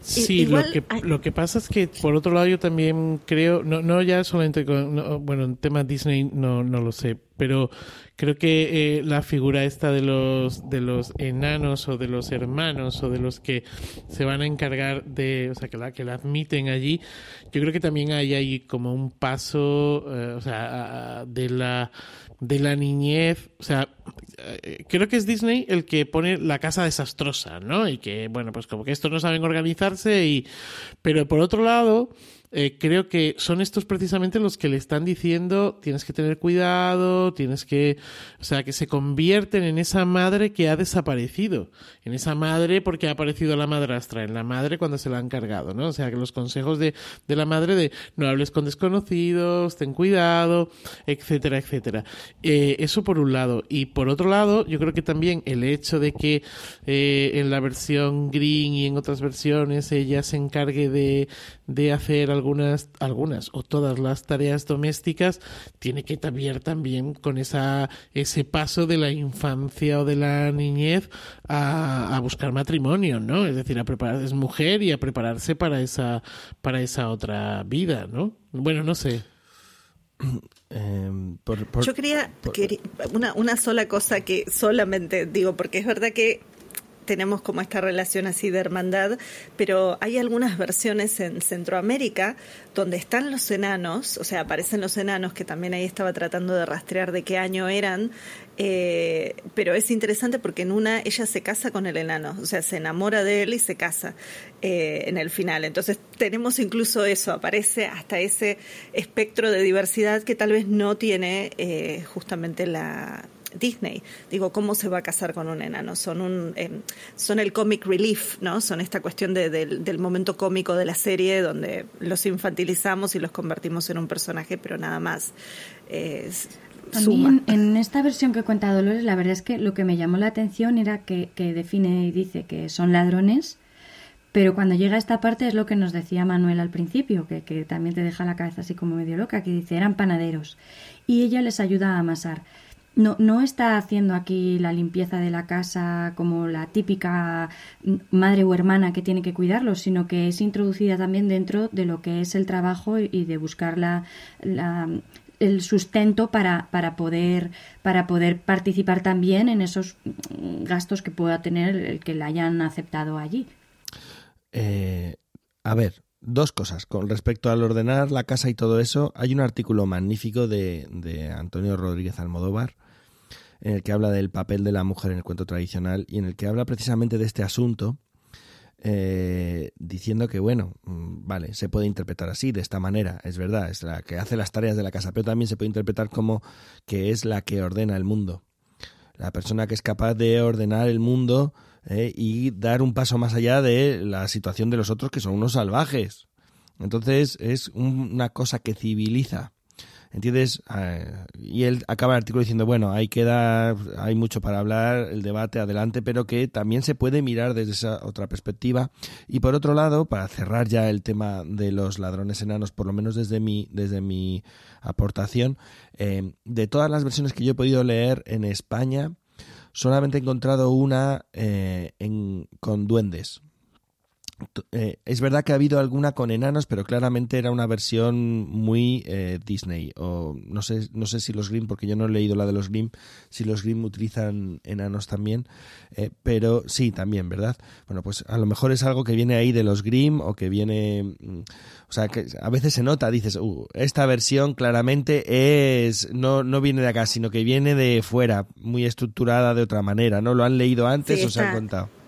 Sí, igual lo que, hay- lo que pasa es que por otro lado yo también creo, no, no ya solamente con, no, bueno, en tema Disney no, no lo sé, pero creo que eh, la figura esta de los de los enanos o de los hermanos o de los que se van a encargar de, o sea, que la que la admiten allí, yo creo que también hay ahí como un paso, eh, o sea, de la de la niñez, o sea, eh, creo que es Disney el que pone la casa desastrosa, ¿no? Y que, bueno, pues como que estos no saben organizarse y... Pero por otro lado, eh, creo que son estos precisamente los que le están diciendo tienes que tener cuidado, tienes que, o sea, que se convierten en esa madre que ha desaparecido, en esa madre porque ha aparecido la madrastra, en la madre cuando se la han cargado, ¿no? O sea, que los consejos de, de la madre de no hables con desconocidos, ten cuidado, etcétera, etcétera. Eh, eso por un lado. Y por otro lado, yo creo que también el hecho de que eh, en la versión Green y en otras versiones ella se encargue de, de hacer algunas, algunas o todas las tareas domésticas, tiene que también también con esa, ese paso de la infancia o de la niñez a, a buscar matrimonio, ¿no? Es decir, a preparar, es mujer y a prepararse para esa, para esa otra vida, ¿no? Bueno, no sé. Eh, por, por, Yo quería, por, quería una, una sola cosa que solamente digo, porque es verdad que tenemos como esta relación así de hermandad, pero hay algunas versiones en Centroamérica donde están los enanos, o sea, aparecen los enanos, que también ahí estaba tratando de rastrear de qué año eran, eh, pero es interesante porque en una ella se casa con el enano, o sea, se enamora de él y se casa eh, en el final. Entonces tenemos incluso eso, aparece hasta ese espectro de diversidad que tal vez no tiene eh, justamente la Disney. Digo, ¿cómo se va a casar con un enano? Son un eh, son el comic relief, ¿no? Son esta cuestión de, de, del momento cómico de la serie donde los infantilizamos y los convertimos en un personaje, pero nada más. Eh, También en esta versión que cuenta Dolores, la verdad es que lo que me llamó la atención era que, que define y dice que son ladrones, pero cuando llega a esta parte es lo que nos decía Manuel al principio, que, que, también te deja la cabeza así como medio loca, que dice eran panaderos y ella les ayuda a amasar no, no está haciendo aquí la limpieza de la casa como la típica madre o hermana que tiene que cuidarlo, sino que es introducida también dentro de lo que es el trabajo y de buscar la, la el sustento para, para poder para poder participar también en esos gastos que pueda tener el que la hayan aceptado allí. Eh, a ver, Dos cosas. Con respecto al ordenar la casa y todo eso, hay un artículo magnífico de, de, Antonio Rodríguez Almodóvar en el que habla del papel de la mujer en el cuento tradicional y en el que habla precisamente de este asunto, eh, diciendo que, bueno, mm, vale, se puede interpretar así, de esta manera, es verdad, es la que hace las tareas de la casa, pero también se puede interpretar como que es la que ordena el mundo. La persona que es capaz de ordenar el mundo eh, y dar un paso más allá de la situación de los otros que son unos salvajes. Entonces es un, una cosa que civiliza. ¿Entiendes? Uh, y él acaba el artículo diciendo, bueno, ahí queda, hay mucho para hablar, el debate adelante, pero que también se puede mirar desde esa otra perspectiva. Y por otro lado, para cerrar ya el tema de los ladrones enanos, por lo menos desde mi, desde mi aportación, eh, de todas las versiones que yo he podido leer en España, solamente he encontrado una eh, en, con duendes. Eh, es verdad que ha habido alguna con enanos, pero claramente era una versión muy eh, Disney. O no sé, no sé si los Grimm, porque yo no he leído la de los Grimm, si los Grimm utilizan enanos también. Eh, pero sí, también, ¿verdad? Bueno, pues a lo mejor es algo que viene ahí de los Grimm o que viene. O sea, que a veces se nota, dices, uh, esta versión claramente es. No, no viene de acá, sino que viene de fuera, muy estructurada de otra manera, ¿no? ¿Lo han leído antes sí, o se han contado?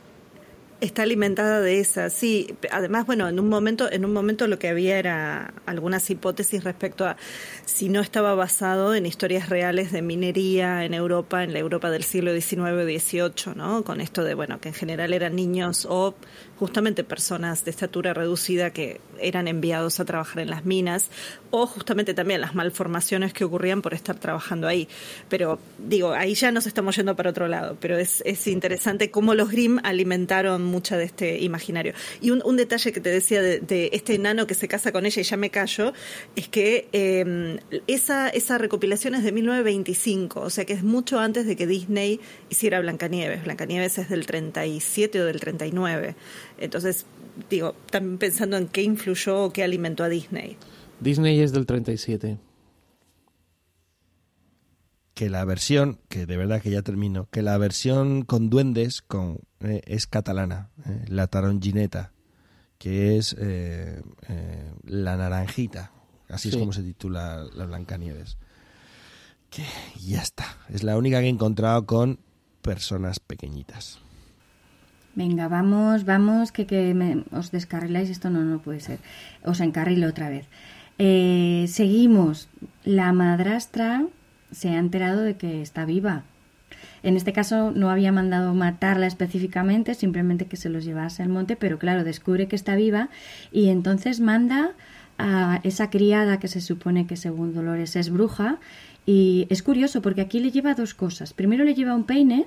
Está alimentada de esa, sí. Además, bueno, en un momento, en un momento lo que había era algunas hipótesis respecto a si no estaba basado en historias reales de minería en Europa, en la Europa del siglo XIX o XVIII, ¿no? Con esto de, bueno, que en general eran niños o justamente personas de estatura reducida que eran enviados a trabajar en las minas o justamente también las malformaciones que ocurrían por estar trabajando ahí. Pero digo, ahí ya nos estamos yendo para otro lado, pero es, es interesante cómo los Grimm alimentaron mucha de este imaginario. Y un, un detalle que te decía de, de, este enano que se casa con ella y ya me callo, es que eh, esa, esa recopilación es de 1925, o sea que es mucho antes de que Disney hiciera Blancanieves. Blancanieves es del 37 o del 39. Entonces, digo, también pensando en qué influyó o qué alimentó a Disney. Disney es del 37. que la versión, que de verdad que ya termino, que la versión con duendes con, eh, es catalana, eh, la tarongineta, que es eh, eh, la naranjita, así es como se titula la Blancanieves. Que ya está, es la única que he encontrado con personas pequeñitas. Venga, vamos, vamos, que, que me- os descarriláis, esto no, no puede ser. Os encarrilo otra vez. Eh, seguimos. La madrastra se ha enterado de que está viva. En este caso no había mandado matarla específicamente, simplemente que se los llevase al monte, pero claro, descubre que está viva y entonces manda a esa criada que se supone que según Dolores es bruja y es curioso porque aquí le lleva dos cosas. Primero le lleva un peine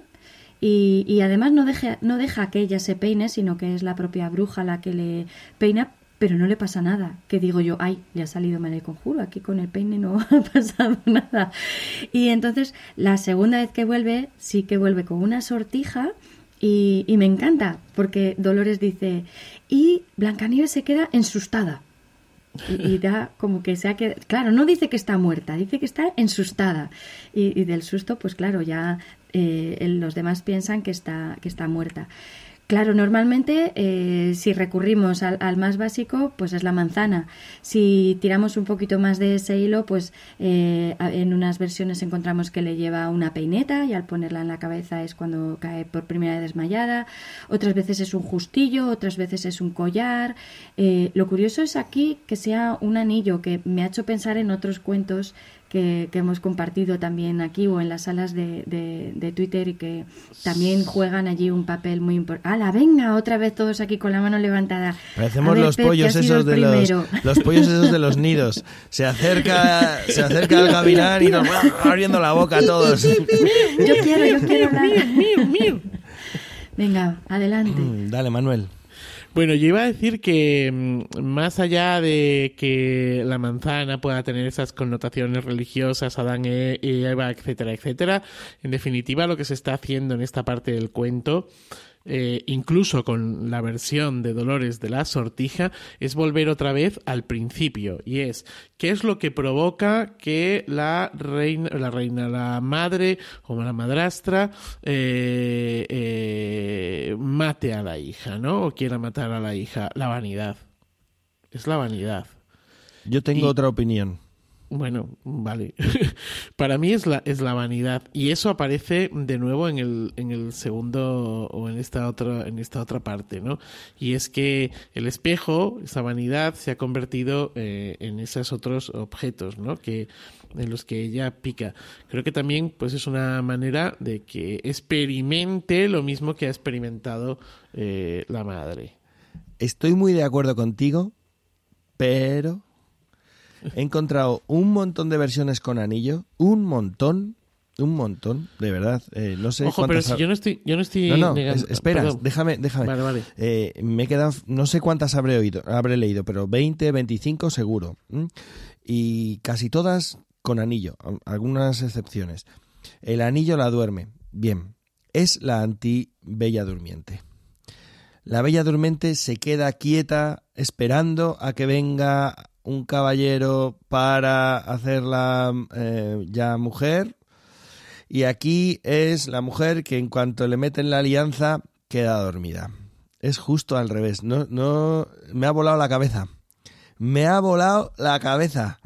y, y además no deja, no deja que ella se peine, sino que es la propia bruja la que le peina, pero no le pasa nada. Que digo yo, ay, le ha salido mal el conjuro, aquí con el peine no ha pasado nada. Y entonces la segunda vez que vuelve, sí que vuelve con una sortija y, me encanta, porque Dolores dice, y Blancanieves se queda ensustada. Y, y da como que se ha quedado... Claro, no dice que está muerta, dice que está ensustada. Y, y del susto, pues claro, ya eh, los demás piensan que está, que está muerta. Claro, normalmente eh, si recurrimos al, al más básico, pues es la manzana. Si tiramos un poquito más de ese hilo, pues eh, en unas versiones encontramos que le lleva una peineta y al ponerla en la cabeza es cuando cae por primera vez desmayada. Otras veces es un justillo, otras veces es un collar. Eh, lo curioso es aquí que sea un anillo que me ha hecho pensar en otros cuentos que, que hemos compartido también aquí o en las salas de, de- de Twitter y que también juegan allí un papel muy importante. ¡Hala, venga! Otra vez todos aquí con la mano levantada. Parecemos ver, los Pep, pollos esos de los, primero. los pollos esos de los nidos. Se acerca, se acerca el gavilán y nos va abriendo la boca a todos. Yo quiero, yo quiero hablar. Venga, adelante. Mm, Dale, Manuel. Bueno, yo iba a decir que mm, más allá de que la manzana pueda tener esas connotaciones religiosas, Adán e- y Eva, etcétera, etcétera, en definitiva lo que se está haciendo en esta parte del cuento, eh, incluso con la versión de Dolores de la Sortija, es volver otra vez al principio, y es qué es lo que provoca que la reina, la reina, la madre o la madrastra eh, eh, mate a la hija, ¿no? O quiera matar a la hija. La vanidad. Es la vanidad. Yo tengo Y- otra opinión. Bueno, vale. Para mí es la, es la vanidad. Y eso aparece de nuevo en el, en el segundo o en esta otra, en esta otra parte, ¿no? Y es que el espejo, esa vanidad, se ha convertido eh, en esos otros objetos, ¿no? Que, en los que ella pica. Creo que también, pues, es una manera de que experimente lo mismo que ha experimentado eh, la madre. Estoy muy de acuerdo contigo, pero he encontrado un montón de versiones con anillo, un montón, un montón, de verdad. Eh, no sé Ojo, pero si yo no estoy, yo no estoy No, no, negando- es- espera, perdón. déjame, déjame. Vale, vale. Eh, me he quedado, no sé cuántas habré oído, habré leído, pero 20, 25 seguro. Y casi todas con anillo, algunas excepciones. El anillo la duerme. Bien, es la anti-bella durmiente. La bella durmiente se queda quieta esperando a que venga un caballero para hacerla eh, ya mujer. Y aquí es la mujer que en cuanto le meten la alianza queda dormida. Es justo al revés. No, no, me ha volado la cabeza. Me ha volado la cabeza.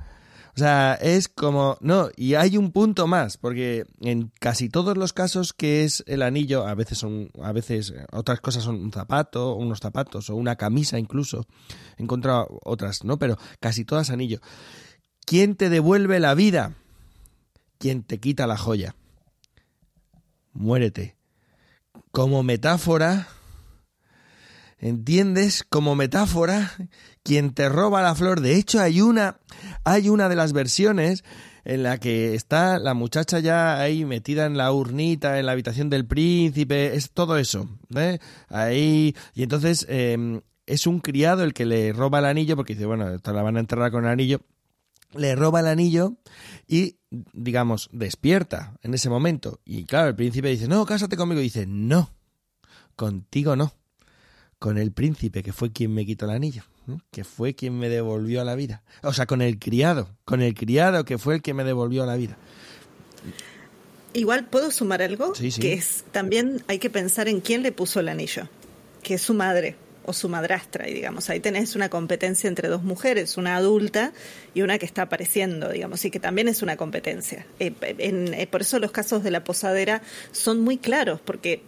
O sea, es como, no, y hay un punto más, porque en casi todos los casos que es el anillo, a veces son, a veces eh, otras cosas son un zapato, unos zapatos, o una camisa incluso, he encontrado otras, ¿no? Pero casi todas anillo. ¿Quién te devuelve la vida? ¿Quién te quita la joya? Muérete. Como metáfora, ¿entiendes? Como metáfora, quien te roba la flor. De hecho, hay una, hay una de las versiones en la que está la muchacha ya ahí metida en la urnita, en la habitación del príncipe, es todo eso. ¿eh? Ahí, y entonces eh, es un criado el que le roba el anillo, porque dice, bueno, esta la van a enterrar con el anillo. Le roba el anillo y, digamos, despierta en ese momento. Y claro, el príncipe dice, no, cásate conmigo. Y dice, no, contigo no. Con el príncipe, que fue quien me quitó el anillo. Que fue quien me devolvió a la vida. O sea, con el criado, con el criado que fue el que me devolvió a la vida. Igual puedo sumar algo, Sí, sí. que es también hay que pensar en quién le puso el anillo, que es su madre o su madrastra, y digamos, ahí tenés una competencia entre dos mujeres, una adulta y una que está apareciendo, digamos, y que también es una competencia. Eh, en- eh, por eso los casos de la posadera son muy claros, porque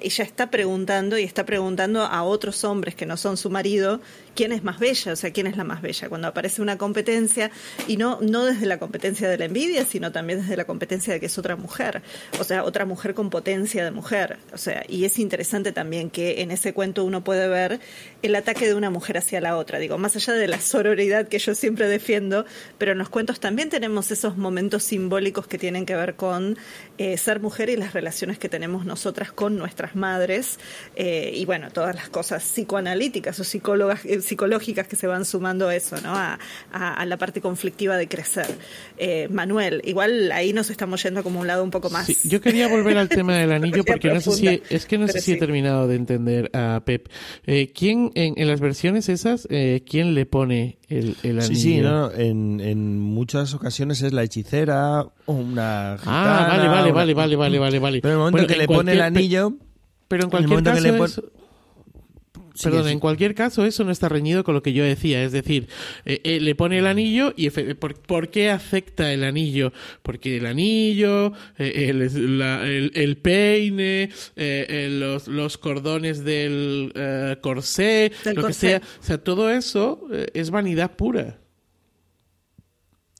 ella está preguntando y está preguntando a otros hombres que no son su marido quién es más bella, o sea, quién es la más bella. Cuando aparece una competencia, y no, no desde la competencia de la envidia, sino también desde la competencia de que es otra mujer, o sea, otra mujer con potencia de mujer. O sea, y es interesante también que en ese cuento uno puede ver el ataque de una mujer hacia la otra. Digo, más allá de la sororidad que yo siempre defiendo, pero en los cuentos también tenemos esos momentos simbólicos que tienen que ver con eh, ser mujer y las relaciones que tenemos nosotras con nuestras madres eh, y bueno, todas las cosas psicoanalíticas o psicólogas, eh, psicológicas que se van sumando a eso, ¿no? A, a- a la parte conflictiva de crecer. Eh, Manuel, igual ahí nos estamos yendo como un lado un poco más. Sí, yo quería volver al tema del anillo porque no sé si es que no sé si he terminado de entender a Pep. Eh, ¿Quién en, en las versiones esas eh, quién le pone el, el anillo? Sí, sí, no, en, en muchas ocasiones es la hechicera o una gitana. Ah, vale, vale, una- vale, vale, vale, vale, vale. Pero en el momento Bueno, que en le pone el anillo... Pero en el cualquier momento que caso le pon- eso- Sí, Perdón, sí. en cualquier caso eso no está reñido con lo que yo decía, es decir, eh, eh, le pone el anillo y efe- ¿por, por qué afecta el anillo? Porque el anillo, eh, el, la- el- el peine, eh, eh, los, los cordones del eh, corsé, Del lo corsé. que sea, o sea, todo eso eh, es vanidad pura.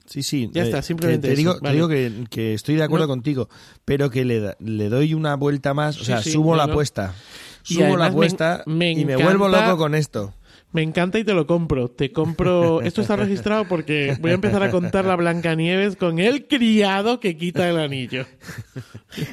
Sí, sí. Ya está, eh, simplemente Te, te eso, digo, te vale. digo que, que estoy de acuerdo No. contigo, pero que le, da- le doy una vuelta más, o Sí, sea, sí, subo no, la no. apuesta. Subo la me- apuesta me y me vuelvo loco con esto. Me encanta y te lo compro. Te compro. Esto está registrado porque voy a empezar a contar la Blancanieves con el criado que quita el anillo.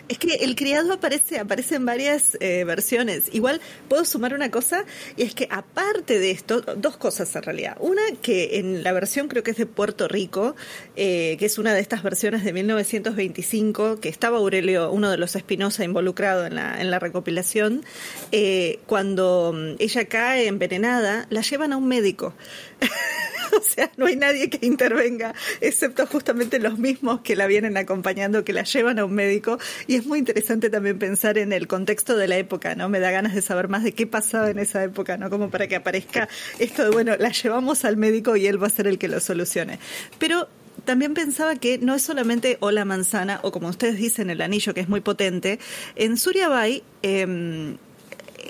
Es que el criado aparece, aparece en varias eh, versiones. Igual puedo sumar una cosa, y es que aparte de esto, dos cosas en realidad. Una, que en la versión creo que es de Puerto Rico, eh, que es una de estas versiones de 1925, que estaba Aurelio, uno de los Espinosa, involucrado en la, en la recopilación, eh, cuando mm, ella cae envenenada, la llevan a un médico. o sea, no hay nadie que intervenga, excepto justamente los mismos que la vienen acompañando, que la llevan a un médico. Y es muy interesante también pensar en el contexto de la época, ¿no? Me da ganas de saber más de qué pasaba en esa época, ¿no? Como para que aparezca esto de, bueno, la llevamos al médico y él va a ser el que lo solucione. Pero también pensaba que no es solamente o la manzana, o como ustedes dicen, el anillo, que es muy potente. En Suriabai, eh,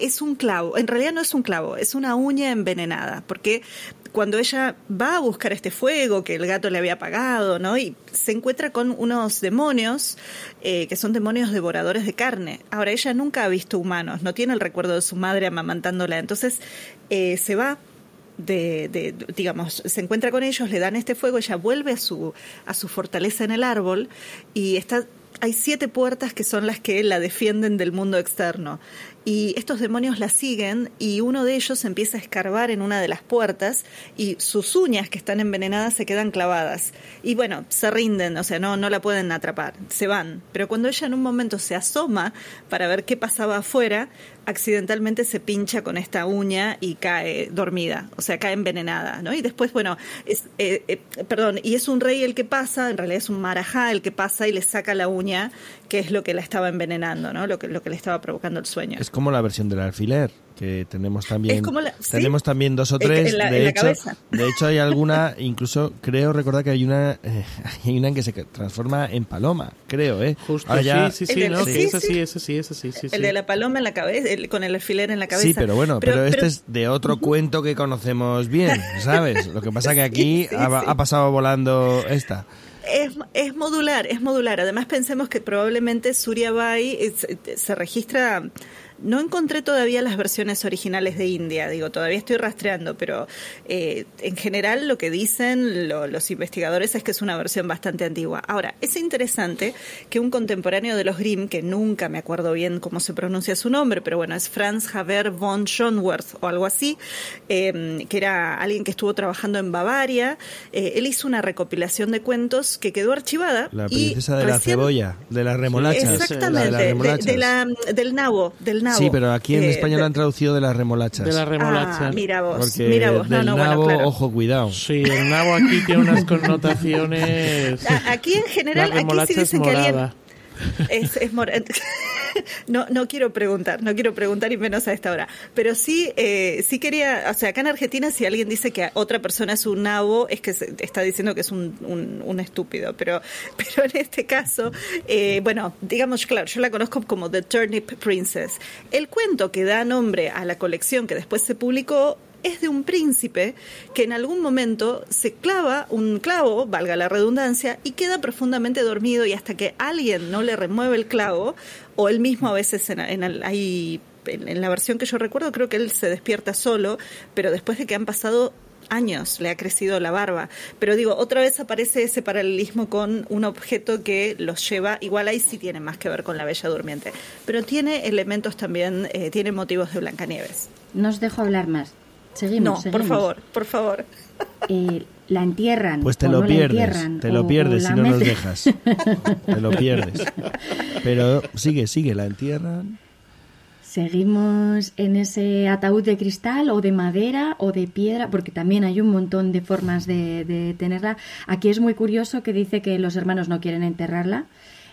es un clavo, en realidad no es un clavo, es una uña envenenada, porque cuando ella va a buscar este fuego que el gato le había apagado, ¿no? Y se encuentra con unos demonios eh, que son demonios devoradores de carne. Ahora, ella nunca ha visto humanos, no tiene el recuerdo de su madre amamantándola, entonces eh, se va de, de, digamos, se encuentra con ellos, le dan este fuego, ella vuelve a su, a su fortaleza en el árbol y está, hay siete puertas que son las que la defienden del mundo externo. Y estos demonios la siguen y uno de ellos empieza a escarbar en una de las puertas y sus uñas que están envenenadas se quedan clavadas. Y bueno, se rinden, o sea, no, no la pueden atrapar, se van. Pero cuando ella en un momento se asoma para ver qué pasaba afuera, accidentalmente se pincha con esta uña y cae dormida, o sea, cae envenenada, ¿no? Y después, bueno, es, eh, eh, perdón, y es un rey el que pasa, en realidad es un marajá el que pasa y le saca la uña, que es lo que la estaba envenenando, ¿no? Lo que, lo que le estaba provocando el sueño. Es como la versión del alfiler, que tenemos también Es como la- sí. tenemos también dos o tres en la- de en la hecho cabeza. de hecho hay alguna incluso creo recordar que hay una eh, hay una en que se transforma en paloma creo eh Justo, Ahora ya- sí, sí, El sí, de- no, sí, que es sí. sí, el de la paloma en la cabeza, el- con el alfiler en la cabeza. Sí, pero bueno, pero, este es de otro cuento que conocemos bien, ¿sabes? Lo que pasa que aquí sí, ha, sí. ha pasado volando esta. Es, es modular, es modular. Además pensemos que probablemente Suriabai es- se registra... No encontré todavía las versiones originales de India, digo, todavía estoy rastreando, pero eh, en general lo que dicen lo- los investigadores es que es una versión bastante antigua. Ahora, es interesante que un contemporáneo de los Grimm, que nunca me acuerdo bien cómo se pronuncia su nombre, pero bueno, es Franz Haber von Schönwerth o algo así, eh, que era alguien que estuvo trabajando en Bavaria, eh, él hizo una recopilación de cuentos que quedó archivada. La y princesa de la cebolla, de las remolachas. Exactamente, La de las de, de la, del nabo, del nabo. Sí, pero aquí en Eh, España lo de- han traducido de las remolachas. De la remolacha. Ah, mira vos, Porque mira vos. No, del no, bueno, nabo, claro. ojo, cuidado. Sí, el nabo aquí tiene unas connotaciones. Aquí en general, aquí es dicen que alguien, morada. Es, es no, no quiero preguntar, no quiero preguntar y menos a esta hora. Pero sí, eh, sí quería, o sea, acá en Argentina si alguien dice que otra persona es un nabo, es que está diciendo que es un, un, estúpido. Pero, pero en este caso, eh, bueno, digamos, claro, yo la conozco como The Turnip Princess. El cuento que da nombre a la colección que después se publicó es de un príncipe que en algún momento se clava un clavo, valga la redundancia, y queda profundamente dormido y hasta que alguien no le remueve el clavo, o él mismo a veces en, en la versión que yo recuerdo creo que él se despierta solo, pero después de que han pasado años le ha crecido la barba. Pero digo, otra vez aparece ese paralelismo con un objeto que los lleva, igual ahí sí tiene más que ver con la Bella Durmiente, pero tiene elementos también, eh, tiene motivos de Blancanieves. No os dejo hablar más. Seguimos, no, por favor, por favor. Eh, la entierran. Pues te lo pierdes, te lo pierdes si no nos dejas. te lo pierdes. Pero sigue, sigue, la entierran. Seguimos en ese ataúd de cristal o de madera o de piedra, porque también hay un montón de formas de, de tenerla. Aquí es muy curioso que dice que los hermanos no quieren enterrarla,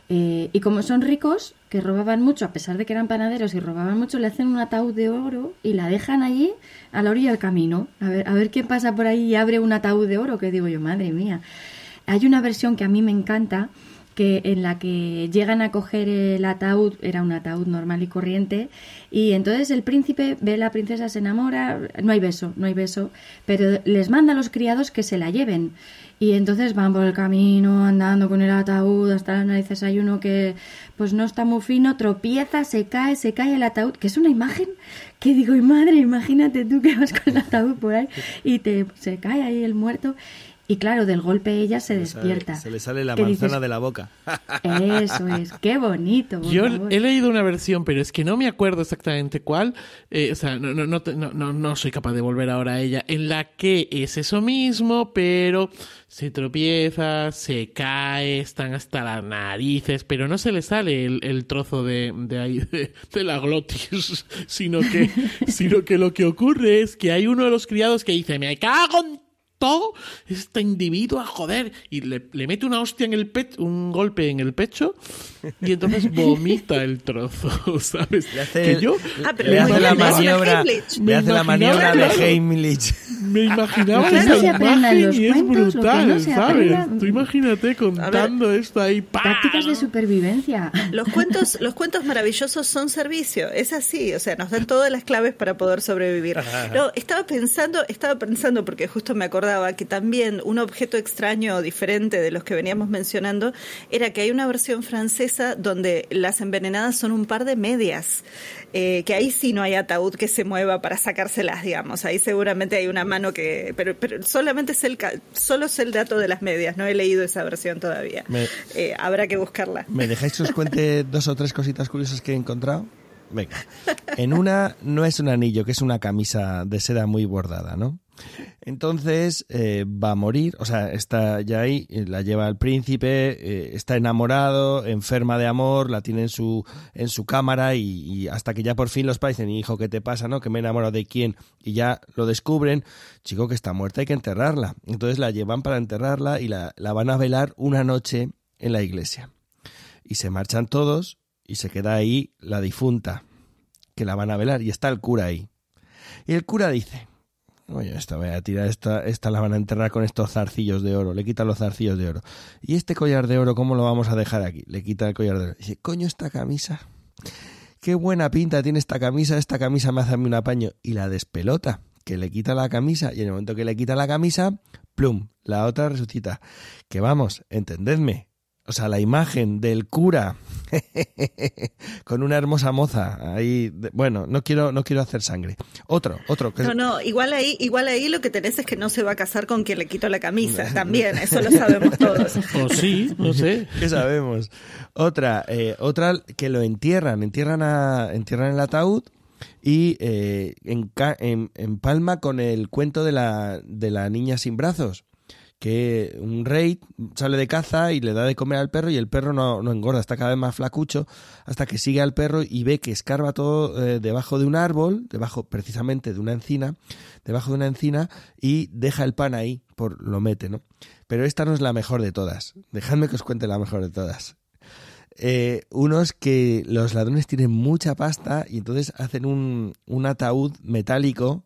eh, y como son ricos, que robaban mucho, a pesar de que eran panaderos y robaban mucho, le hacen un ataúd de oro y la dejan allí a la orilla del camino. A ver, a ver qué pasa por ahí y abre un ataúd de oro, que digo yo, madre mía. Hay una versión que a mí me encanta, que en la que llegan a coger el ataúd, era un ataúd normal y corriente, y entonces el príncipe ve a la princesa, se enamora, no hay beso, no hay beso, pero les manda a los criados que se la lleven. Y entonces van por el camino andando con el ataúd hasta las narices. Hay uno que pues no está muy fino, tropieza, se cae, se cae el ataúd, que es una imagen que digo, madre, imagínate tú que vas con el ataúd por ahí y te se cae ahí el muerto. Y claro, del golpe ella se, despierta. se le sale la manzana de la boca. Eso es, qué bonito. Yo he leído una versión, pero es que no me acuerdo exactamente cuál. Eh, o sea, no, no, no, no, soy capaz de volver ahora a ella. En la que es eso mismo, pero se tropieza, se cae, están hasta las narices, pero no se le sale el, trozo de, de ahí, de, la glotis, sino que, sino que lo que ocurre es que hay uno de los criados que dice, me cago en todo este individuo a joder y le, mete una hostia en el pecho, un golpe en el pecho y entonces vomita el trozo, ¿sabes? Le hace, que yo ah, le hace la maniobra, le hace la maniobra de Heimlich. Me imaginaba esa imagen y es brutal, ¿sabes? Tú imagínate contando esto ahí. Prácticas de supervivencia. Los cuentos, los cuentos maravillosos son servicio, es así, o sea, nos dan todas las claves para poder sobrevivir. No, estaba pensando, estaba pensando porque justo me acordaba que también un objeto extraño diferente de los que veníamos mencionando era que hay una versión francesa donde las envenenadas son un par de medias, eh, que ahí sí no hay ataúd que se mueva para sacárselas, digamos. Ahí seguramente hay una mano que... Pero, pero solamente es el, solo es el dato de las medias, no he leído esa versión todavía. Eh, habrá que buscarla. ¿Me dejáis que os cuente dos o tres cositas curiosas que he encontrado? Venga. En una no es un anillo, que es una camisa de seda muy bordada, ¿no? Entonces eh, va a morir, o sea, está ya ahí, eh, la lleva al príncipe, eh, está enamorado, enferma de amor, la tiene en su, en su cámara y, hasta que ya por fin los padres dicen, hijo, ¿qué te pasa? ¿No? Que me he enamorado de quién y ya lo descubren, chico, que está muerta, hay que enterrarla. Entonces la llevan para enterrarla y la, la van a velar una noche en la iglesia. Y se marchan todos y se queda ahí la difunta, que la van a velar, y está el cura ahí. Y el cura dice, oye, esta voy a tirar, esta, esta la van a enterrar con estos zarcillos de oro, le quita los zarcillos de oro. ¿Y este collar de oro cómo lo vamos a dejar aquí? Le quita el collar de oro. dice, coño, esta camisa. Qué buena pinta tiene esta camisa, esta camisa me hace a mí un apaño. Y la despelota, que le quita la camisa, y en el momento que le quita la camisa, plum, la otra resucita. Que vamos, entendedme, o sea, la imagen del cura con una hermosa moza ahí, bueno, no quiero no quiero hacer sangre. Otro, otro. No, no, igual ahí igual ahí lo que tenés es que no se va a casar con quien le quitó la camisa, también, eso lo sabemos todos. O sí, no sé. ¿Qué sabemos? Otra, eh, otra que lo entierran, entierran a entierran el ataúd y eh, en, en, empalma con el cuento de la, de la niña sin brazos que un rey sale de caza y le da de comer al perro y el perro no, engorda, está cada vez más flacucho hasta que sigue al perro y ve que escarba todo eh, debajo de un árbol, debajo precisamente de una encina, debajo de una encina y deja el pan ahí, por lo mete, ¿no? Pero esta no es la mejor de todas. Dejadme que os cuente la mejor de todas. eh, unos que los ladrones tienen mucha pasta y entonces hacen un ataúd metálico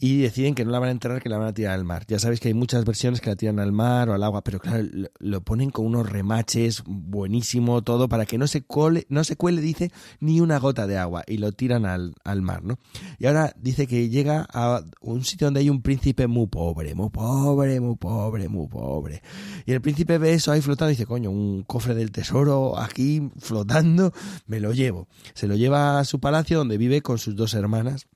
y deciden que no la van a enterrar, que la van a tirar al mar. Ya sabéis que hay muchas versiones que la tiran al mar o al agua, pero claro, lo, ponen con unos remaches, buenísimo todo, para que no se, cole, no se cuele, dice, ni una gota de agua y lo tiran al, al mar, ¿no? Y ahora dice que llega a un sitio donde hay un príncipe muy pobre, muy pobre, muy pobre, muy pobre. Y el príncipe ve eso ahí flotando y dice, coño, un cofre del tesoro aquí flotando, me lo llevo. Se lo lleva a su palacio donde vive con sus dos hermanas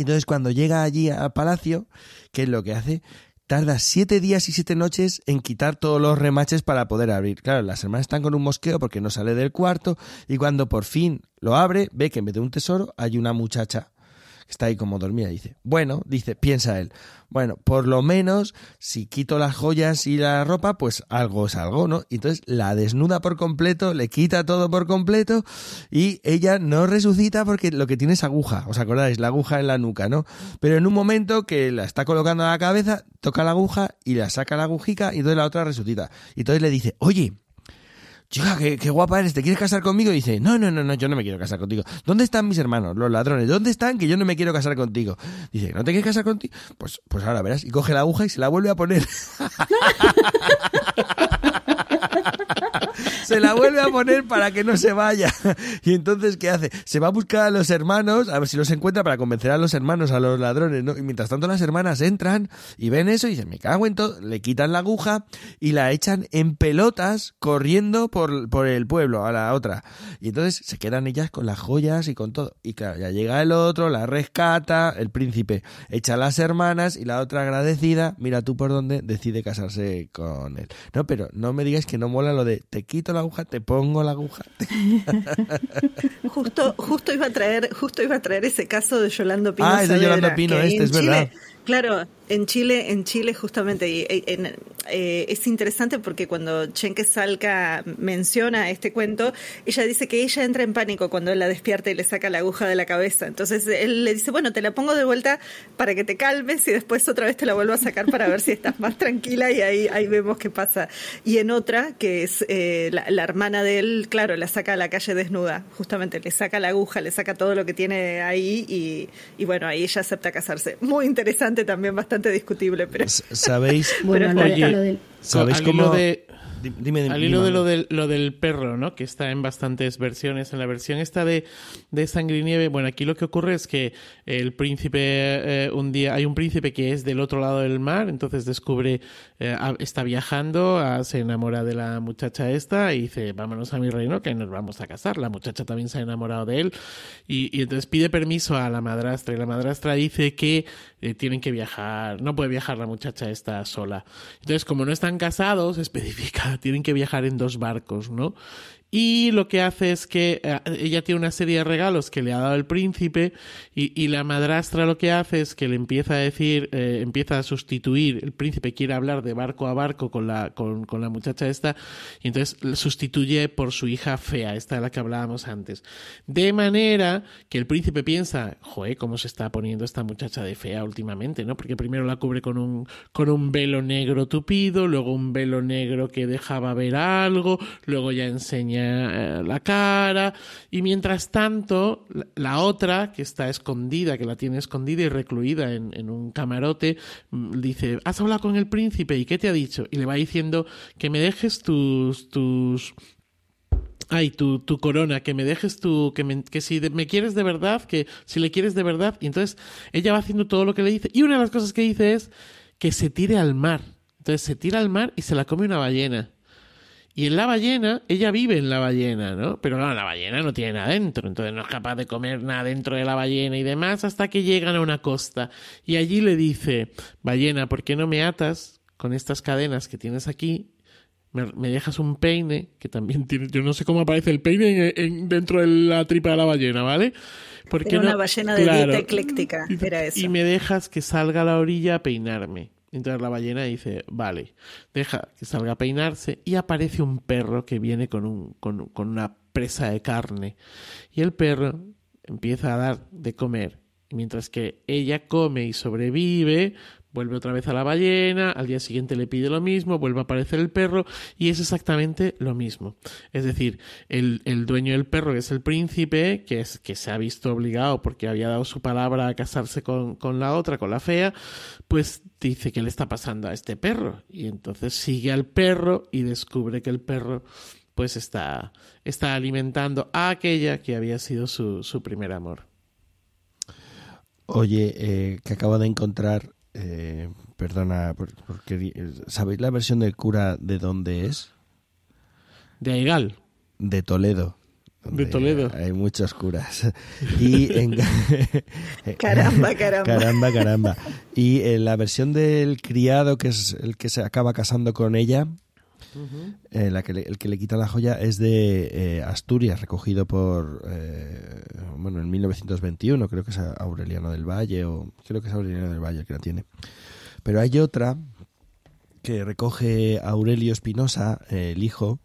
entonces cuando llega allí al palacio, ¿qué es lo que hace? Tarda siete días y siete noches en quitar todos los remaches para poder abrir. Claro, las hermanas están con un mosqueo porque no sale del cuarto y cuando por fin lo abre, ve que en vez de un tesoro hay una muchacha está ahí como dormida. Dice, bueno, dice, piensa él, bueno, por lo menos si quito las joyas y la ropa, pues algo es algo, ¿no? Y entonces la desnuda por completo, le quita todo por completo y ella no resucita porque lo que tiene es aguja. ¿Os acordáis? La aguja en la nuca, ¿no? Pero en un momento que la está colocando a la cabeza, toca la aguja y la saca la agujica y entonces la otra resucita. Y entonces le dice, oye, chica, qué, guapa eres, ¿te quieres casar conmigo? Y dice, no, no, no, no, yo no me quiero casar contigo. ¿Dónde están mis hermanos, los ladrones? ¿Dónde están que yo no me quiero casar contigo? Dice, ¿no te quieres casar contigo? Pues, pues ahora verás. Y coge la aguja y se la vuelve a poner. se la vuelve a poner para que no se vaya. Y entonces, ¿qué hace? Se va a buscar a los hermanos, a ver si los encuentra para convencer a los hermanos, a los ladrones, ¿no? Y mientras tanto las hermanas entran y ven eso y dicen, me cago en todo, le quitan la aguja y la echan en pelotas corriendo por, por el pueblo a la otra. Y entonces se quedan ellas con las joyas y con todo. Y ya llega el otro, la rescata, el príncipe echa las hermanas y la otra agradecida, mira tú por dónde, decide casarse con él. No, pero no me digáis que no mola lo de quito la aguja, te pongo la aguja. justo, justo iba a traer, justo iba a traer ese caso de Yolando Pino. Ah, es de Yolando Pino, este, es verdad. Claro, en Chile, en Chile justamente, y, eh, es interesante porque cuando Chenke Salca menciona este cuento, ella dice que ella entra en pánico cuando él la despierta y le saca la aguja de la cabeza. Entonces él le dice, bueno, te la pongo de vuelta para que te calmes y después otra vez te la vuelvo a sacar para ver si estás más tranquila y ahí, ahí vemos qué pasa. Y en otra, que es eh, la, hermana de él, claro, la saca a la calle desnuda, justamente le saca la aguja, le saca todo lo que tiene ahí y, y bueno, ahí ella acepta casarse. Muy interesante también, bastante discutible, pero... ¿Sabéis? bueno, ¿sabéis cómo...? De, dime, al hilo de lo del, lo del perro, ¿no? Que está en bastantes versiones. En la versión esta de, de Sangre y Nieve, bueno, aquí lo que ocurre es que el príncipe, eh, un día, hay un príncipe que es del otro lado del mar, entonces descubre, eh, está viajando, se enamora de la muchacha esta y dice, vámonos a mi reino que nos vamos a casar. La muchacha también se ha enamorado de él y, y entonces pide permiso a la madrastra y la madrastra dice que eh, tienen que viajar, no puede viajar la muchacha esta sola. Entonces, como no están casados, especifica, tienen que viajar en dos barcos, ¿no? Y lo que hace es que eh, ella tiene una serie de regalos que le ha dado el príncipe y, la madrastra lo que hace es que le empieza a decir, eh, empieza a sustituir, el príncipe quiere hablar de barco a barco con la, con, con la muchacha esta y entonces sustituye por su hija fea, esta de la que hablábamos antes. De manera que el príncipe piensa, joder, cómo se está poniendo esta muchacha de fea últimamente, ¿no? Porque primero la cubre con un, con un velo negro tupido, luego un velo negro que dejaba ver algo, luego ya enseña eh, la cara y mientras tanto la otra que está escondida, que la tiene escondida y recluida en, un camarote, mm, dice, ¿has hablado con el príncipe? ¿Y qué te ha dicho? Y le va diciendo que me dejes tus... tus Ay, tu, corona, que me dejes tu, que, que si me quieres de verdad, que si le quieres de verdad, y entonces ella va haciendo todo lo que le dice, y una de las cosas que dice es que se tire al mar. Entonces se tira al mar y se la come una ballena. Y en la ballena, ella vive en la ballena, ¿no? Pero claro, la ballena no tiene nada dentro, entonces no es capaz de comer nada dentro de la ballena y demás hasta que llegan a una costa. Y allí le dice, ballena, ¿por qué no me atas con estas cadenas que tienes aquí? Me, dejas un peine, que también tiene, yo no sé cómo aparece el peine en, dentro de la tripa de la ballena, ¿vale? Porque una ballena de dieta ecléctica, era eso. Y me dejas que salga a la orilla a peinarme. Entonces la ballena dice, vale, deja que salga a peinarse y aparece un perro que viene con, un, con, con una presa de carne. Y el perro empieza a dar de comer. Mientras que ella come y sobrevive, Vuelve otra vez a la ballena, al día siguiente le pide lo mismo, vuelve a aparecer el perro y es exactamente lo mismo. Es decir, el, el dueño del perro, que es el príncipe, que, es, que se ha visto obligado porque había dado su palabra a casarse con, con la otra, con la fea, pues dice qué le está pasando a este perro. Y entonces sigue al perro y descubre que el perro pues está, está alimentando a aquella que había sido su, su primer amor. Oye, eh, que acabo de encontrar, eh, perdona, por- porque ¿sabéis la versión del cura de dónde es? De Aigal. De Toledo. De Toledo. Hay muchos curas. Y en, Caramba, caramba. caramba, caramba. Y en la versión del criado, que es el que se acaba casando con ella, eh, la que el que le quita la joya es de eh, Asturias, recogido por, eh, bueno, en 1921, creo que es Aureliano del Valle, o creo que es Aureliano del Valle el que la tiene. Pero hay otra que recoge Aurelio Espinosa, el hijo,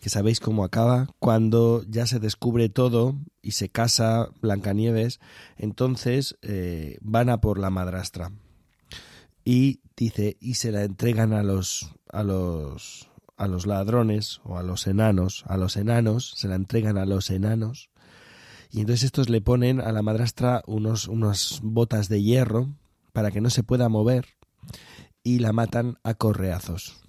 que sabéis cómo acaba, cuando ya se descubre todo y se casa Blancanieves, entonces van a por la madrastra. Y dice, y se la entregan a los, a los, a los ladrones o a los enanos, a los enanos, se la entregan a los enanos. Y entonces estos le ponen a la madrastra unos, unas botas de hierro para que no se pueda mover y la matan a correazos.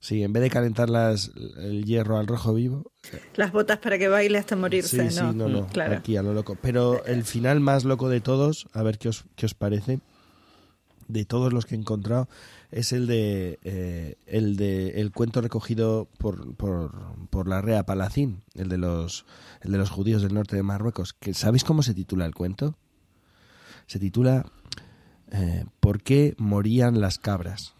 Sí, en vez de calentar las, el hierro al rojo vivo. Las botas para que baile hasta morirse, sí, ¿no? sí, no, no, Claro. aquí a lo loco. Pero el final más loco de todos, a ver qué os, qué os parece, de todos los que he encontrado, es el de eh, el de el cuento recogido por, por, por la Rea Palacín, el de los el de los judíos del norte de Marruecos. Que ¿Sabéis cómo se titula el cuento? Se titula eh, ¿Por qué morían las cabras?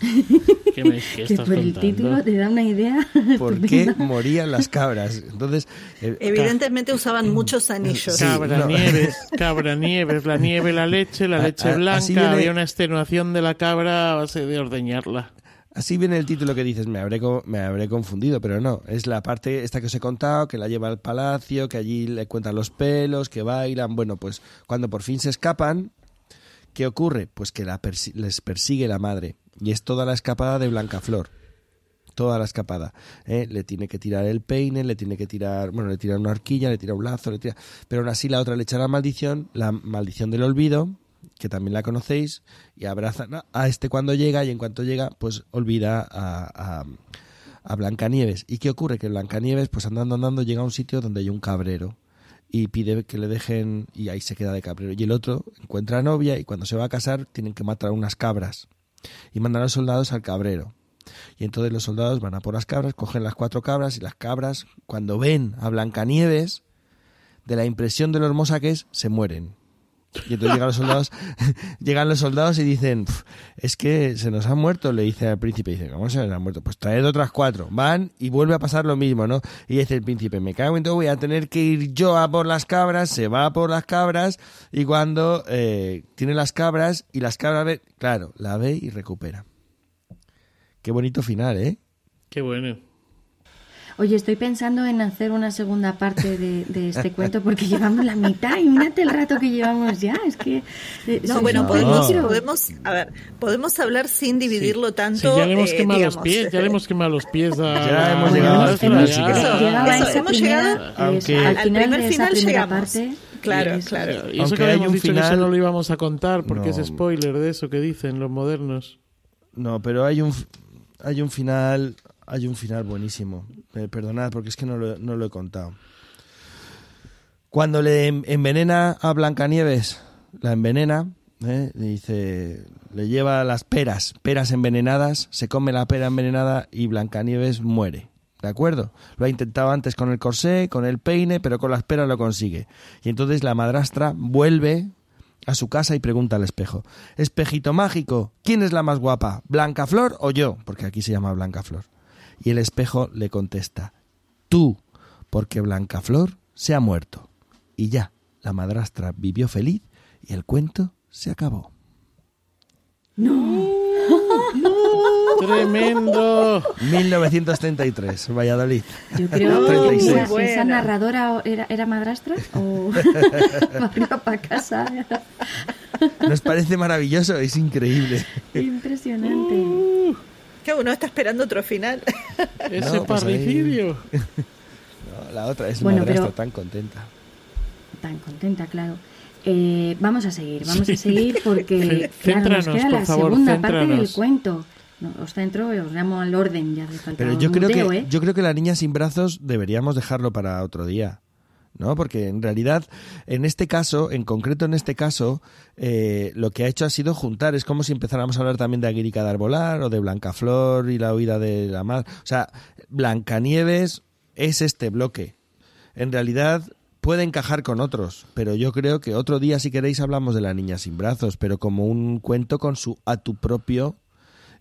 ¿Qué, me, qué Que estás por el título te da una idea. ¿Por qué morían las cabras? Entonces, eh, Evidentemente usaban muchos anillos. Sí, Cabra no. nieves, cabra nieves, la nieve, la leche, la A- leche a- así blanca, viene- había una extenuación de la cabra a base de ordeñarla. Así viene el título que dices, me habré, me habré confundido, pero no. Es la parte esta que os he contado, que la lleva al palacio, que allí le cuentan los pelos, que bailan. Bueno, pues cuando por fin se escapan, ¿qué ocurre? Pues que la persi- les persigue la madre. Y es toda la escapada de Blancaflor. Toda la escapada. ¿eh? Le tiene que tirar el peine, le tiene que tirar, bueno, le tira una horquilla, le tira un lazo, le tira... Pero aún así la otra le echa la maldición, la maldición del olvido, que también la conocéis, y abrazan a- a este cuando llega, y en cuanto llega, pues olvida a, a, a Blancanieves. ¿Y qué ocurre? Que Blancanieves, pues andando, andando, llega a un sitio donde hay un cabrero y pide que le dejen y ahí se queda de cabrero. Y el otro encuentra novia y cuando se va a casar tienen que matar unas cabras y mandan a los soldados al cabrero. Y entonces los soldados van a por las cabras, cogen las cuatro cabras y las cabras, cuando ven a Blancanieves, de la impresión de lo hermosa que es, se mueren. Y entonces llegan los soldados, llegan los soldados y dicen, "Pf, es que se nos han muerto, le dice al príncipe, dice, ¿cómo se nos han muerto? Pues traed otras cuatro. Van y vuelve a pasar lo mismo, ¿no? Y dice el príncipe, me cago en todo, voy a tener que ir yo a por las cabras, se va a por las cabras, y cuando eh, tiene las cabras, y las cabras ve, claro, la ve y recupera. Qué bonito final, ¿eh? Qué bueno. Oye, estoy pensando en hacer una segunda parte de, de este cuento porque llevamos la mitad y mírate el rato que llevamos ya. Es que. eh, No, sois bueno, un podemos, a ver, podemos hablar sin dividirlo Sí, tanto. ya le hemos eh, quemado los digamos. pies, ya le hemos quemado los pies a... Ya hemos llegado al a- final, hemos sí que sí. llegado al primer final llegamos. parte. Claro, es- claro. Y eso Aunque que hay habíamos un dicho que final- eso no lo íbamos a contar porque No. es spoiler de eso que dicen los modernos. No, pero hay un hay un final hay un final buenísimo. Eh, perdonad porque es que no lo, he contado. Cuando le en- envenena a Blancanieves, la envenena, ¿eh? le dice, le lleva las peras, peras envenenadas, se come la pera envenenada y Blancanieves muere. ¿De acuerdo? Lo ha intentado antes con el corsé, con el peine, pero con las peras lo consigue. Y entonces la madrastra vuelve a su casa y pregunta al espejo, espejito mágico, ¿quién es la más guapa? ¿Blancaflor o yo? Porque aquí se llama Blancaflor. Y el espejo le contesta, tú, porque Blancaflor se ha muerto. Y ya, la madrastra vivió feliz y el cuento se acabó. ¡Tremendo! 1933, Valladolid. Yo creo que 36. esa, narradora era, era madrastra o para casa. Nos parece maravilloso, es increíble. Impresionante. Que uno está esperando otro final. Ese No, pues ahí- parricidio. No, la otra es Bueno, madrastra pero- tan contenta. Tan contenta, claro. Eh, vamos a seguir, vamos Sí. a seguir porque claro, nos céntranos, queda por la favor, segunda parte del céntranos. cuento. No, os centro y os llamo al orden, ya Pero yo creo muteo, que ¿eh? yo creo que la niña sin brazos deberíamos dejarlo para otro día. ¿No? Porque en realidad, en este caso, en concreto en este caso, eh, lo que ha hecho ha sido juntar. Es como si empezáramos a hablar también de Aguirica de Arbolar o de Blancaflor y la huida de la madre. O sea, Blancanieves es este bloque. En realidad puede encajar con otros, pero yo creo que otro día, si queréis, hablamos de la niña sin brazos, pero como un cuento con su a tu propio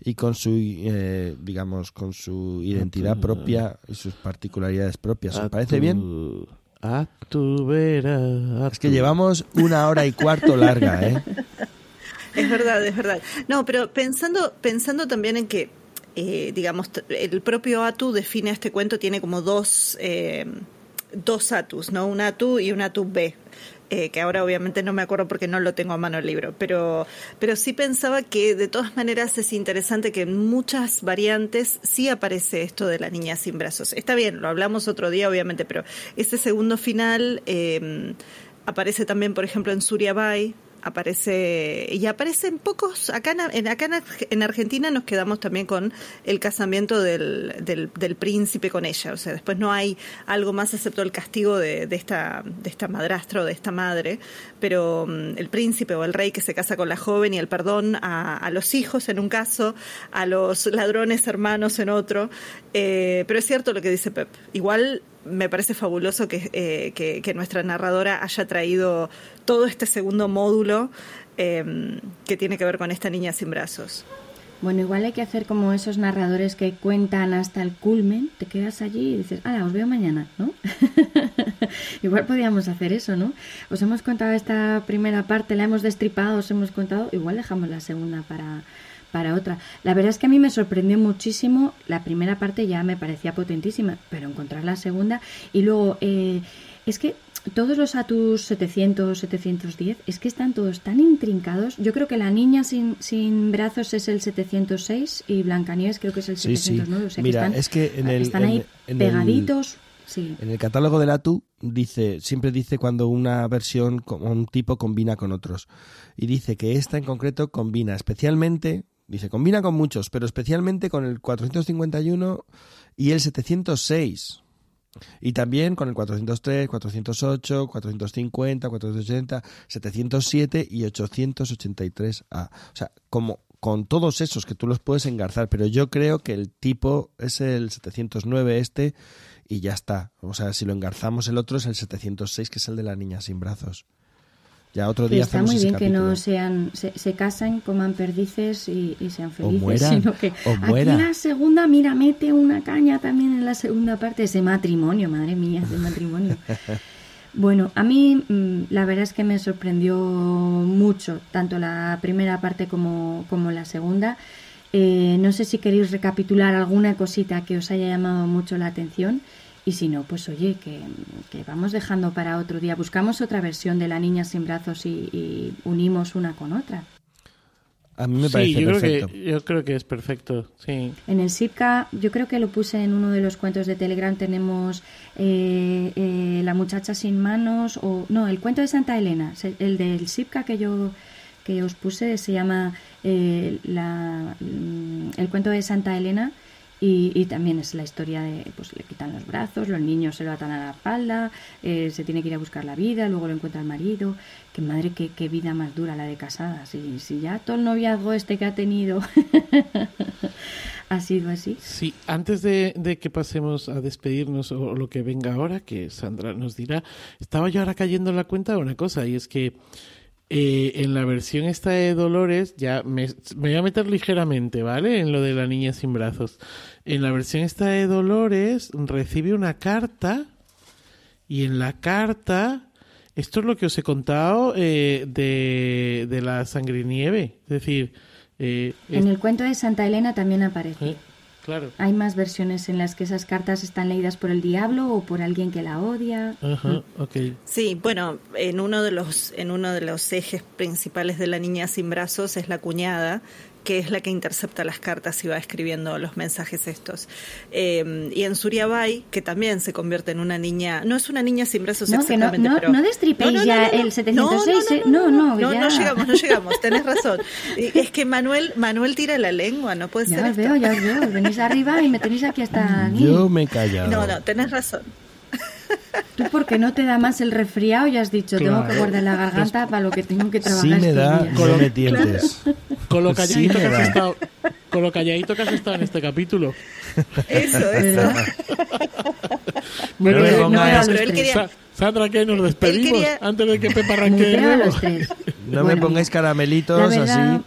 y con su, eh, digamos, con su identidad propia y sus particularidades propias. ¿Os parece bien? A tu vera. a Es que tu- llevamos una hora y cuarto larga, ¿eh? Es verdad, es verdad. No, pero pensando, pensando también en que, eh, digamos, el propio Atu define este cuento, tiene como dos, eh, dos Atus, ¿no? Un Atu y un Atu B. eh, que ahora obviamente no me acuerdo porque no lo tengo a mano el libro, pero, pero sí pensaba que de todas maneras es interesante que en muchas variantes sí aparece esto de la niña sin brazos. Está bien, lo hablamos otro día obviamente, pero este segundo final eh, aparece también, por ejemplo, en Suriabai, aparece y aparece en pocos acá en, acá en Argentina nos quedamos también con el casamiento del, del, del príncipe con ella. O sea después no hay algo más excepto el castigo de, de esta de esta madrastra o de esta madre. Pero mm, el príncipe o el rey que se casa con la joven y el perdón a, a los hijos en un caso a los ladrones hermanos en otro. Eh, pero es cierto lo que dice Pep. Igual me parece fabuloso que, eh, que, que nuestra narradora haya traído todo este segundo módulo eh, que tiene que ver con esta niña sin brazos. Bueno, igual hay que hacer como esos narradores que cuentan hasta el culmen, te quedas allí y dices, ah, os veo mañana, ¿no? igual podríamos hacer eso, ¿no? Os hemos contado esta primera parte, la hemos destripado, os hemos contado, igual dejamos la segunda para, para otra. La verdad es que a mí me sorprendió muchísimo, la primera parte ya me parecía potentísima, pero encontrar la segunda y luego, eh, es que todos los Atus 700, 710, es que están todos tan intrincados. Yo creo que la niña sin, sin brazos es el 706 y Blancanieves creo que es el Sí, sí. 709. O sea Mira, que están, es que en el- están ahí en pegaditos. Sí. En el catálogo del ATU dice, siempre dice cuando una versión, un tipo combina con otros. Y dice que esta en concreto combina especialmente, dice, combina con muchos, pero especialmente con el 451 y el 706. Y también con el 403, 408, 450, 480, 707 y 883A. O sea, como con todos esos que tú los puedes engarzar, pero yo creo que el tipo es el 709 este y ya está. O sea, si lo engarzamos el otro es el 706, que es el de la niña sin brazos. Ya otro Que día está muy bien que no sean, se, se casen, coman perdices y, y sean felices, mueran, sino que o aquí la segunda, mira, mete una caña también en la segunda parte, ese matrimonio, madre mía, ese matrimonio. Bueno, a mí mm, la verdad es que me sorprendió mucho, tanto la primera parte como, como la segunda. Eh, no sé si queréis recapitular alguna cosita que os haya llamado mucho la atención. Y si no, pues oye, que, que vamos dejando para otro día. Buscamos otra versión de La Niña sin brazos y, y unimos una con otra. A mí me sí, parece yo creo, que, yo creo que es perfecto. Sí. En el SIPCA, yo creo que lo puse en uno de los cuentos de Telegram, tenemos eh, eh, La muchacha sin manos, o no, el cuento de Santa Elena, se- el del SIPCA que yo que os puse se llama eh, la, mm, El cuento de Santa Elena y, y también es la historia de, pues le quitan los brazos, los niños se lo atan a la espalda, eh, se tiene que ir a buscar la vida, luego lo encuentra el marido. Qué madre, qué, qué vida más dura la de casada. Si, si ya todo el noviazgo este que ha tenido ha sido así. Sí, antes de, de que pasemos a despedirnos o lo que venga ahora, que Sandra nos dirá, estaba yo ahora cayendo en la cuenta de una cosa, y es que eh, en la versión esta de Dolores, ya me, me voy a meter ligeramente, ¿vale? En lo de la niña sin brazos. En la versión esta de Dolores recibe una carta y en la carta, esto es lo que os he contado eh, de, de la sangre y nieve, es decir... eh, En el cuento de Santa Elena también aparece. Claro. Hay más versiones en las que esas cartas están leídas por el diablo o por alguien que la odia. Ajá, ok. Sí, bueno, en uno de los en uno de los ejes principales de la niña sin brazos es la cuñada, que es la que intercepta las cartas y va escribiendo los mensajes estos. Eh, y en Suriabai, que también se convierte en una niña, no es una niña sin brazos No, que no, exactamente, no, pero... no destripéis ya el 706, No, no, no, no, no, ya. no llegamos, no llegamos, tenés razón. Es que Manuel, Manuel tira la lengua, no puede Ya ser os esto. veo, ya os veo. Venís arriba y me tenéis aquí hasta. Yo me he callado. No, no, tenés razón. Tú porque no te da más el resfriado y has dicho, tengo que guardar la garganta para lo que tengo que trabajar Sí me estos da, no me tientes. Con lo Sí calladito que has estado. Con lo calladito que has estado en este capítulo. Eso, eso. Sandra, ¿qué? ¿Nos despedimos? quería- Antes de que Pepa arranque. No me pongáis caramelitos así.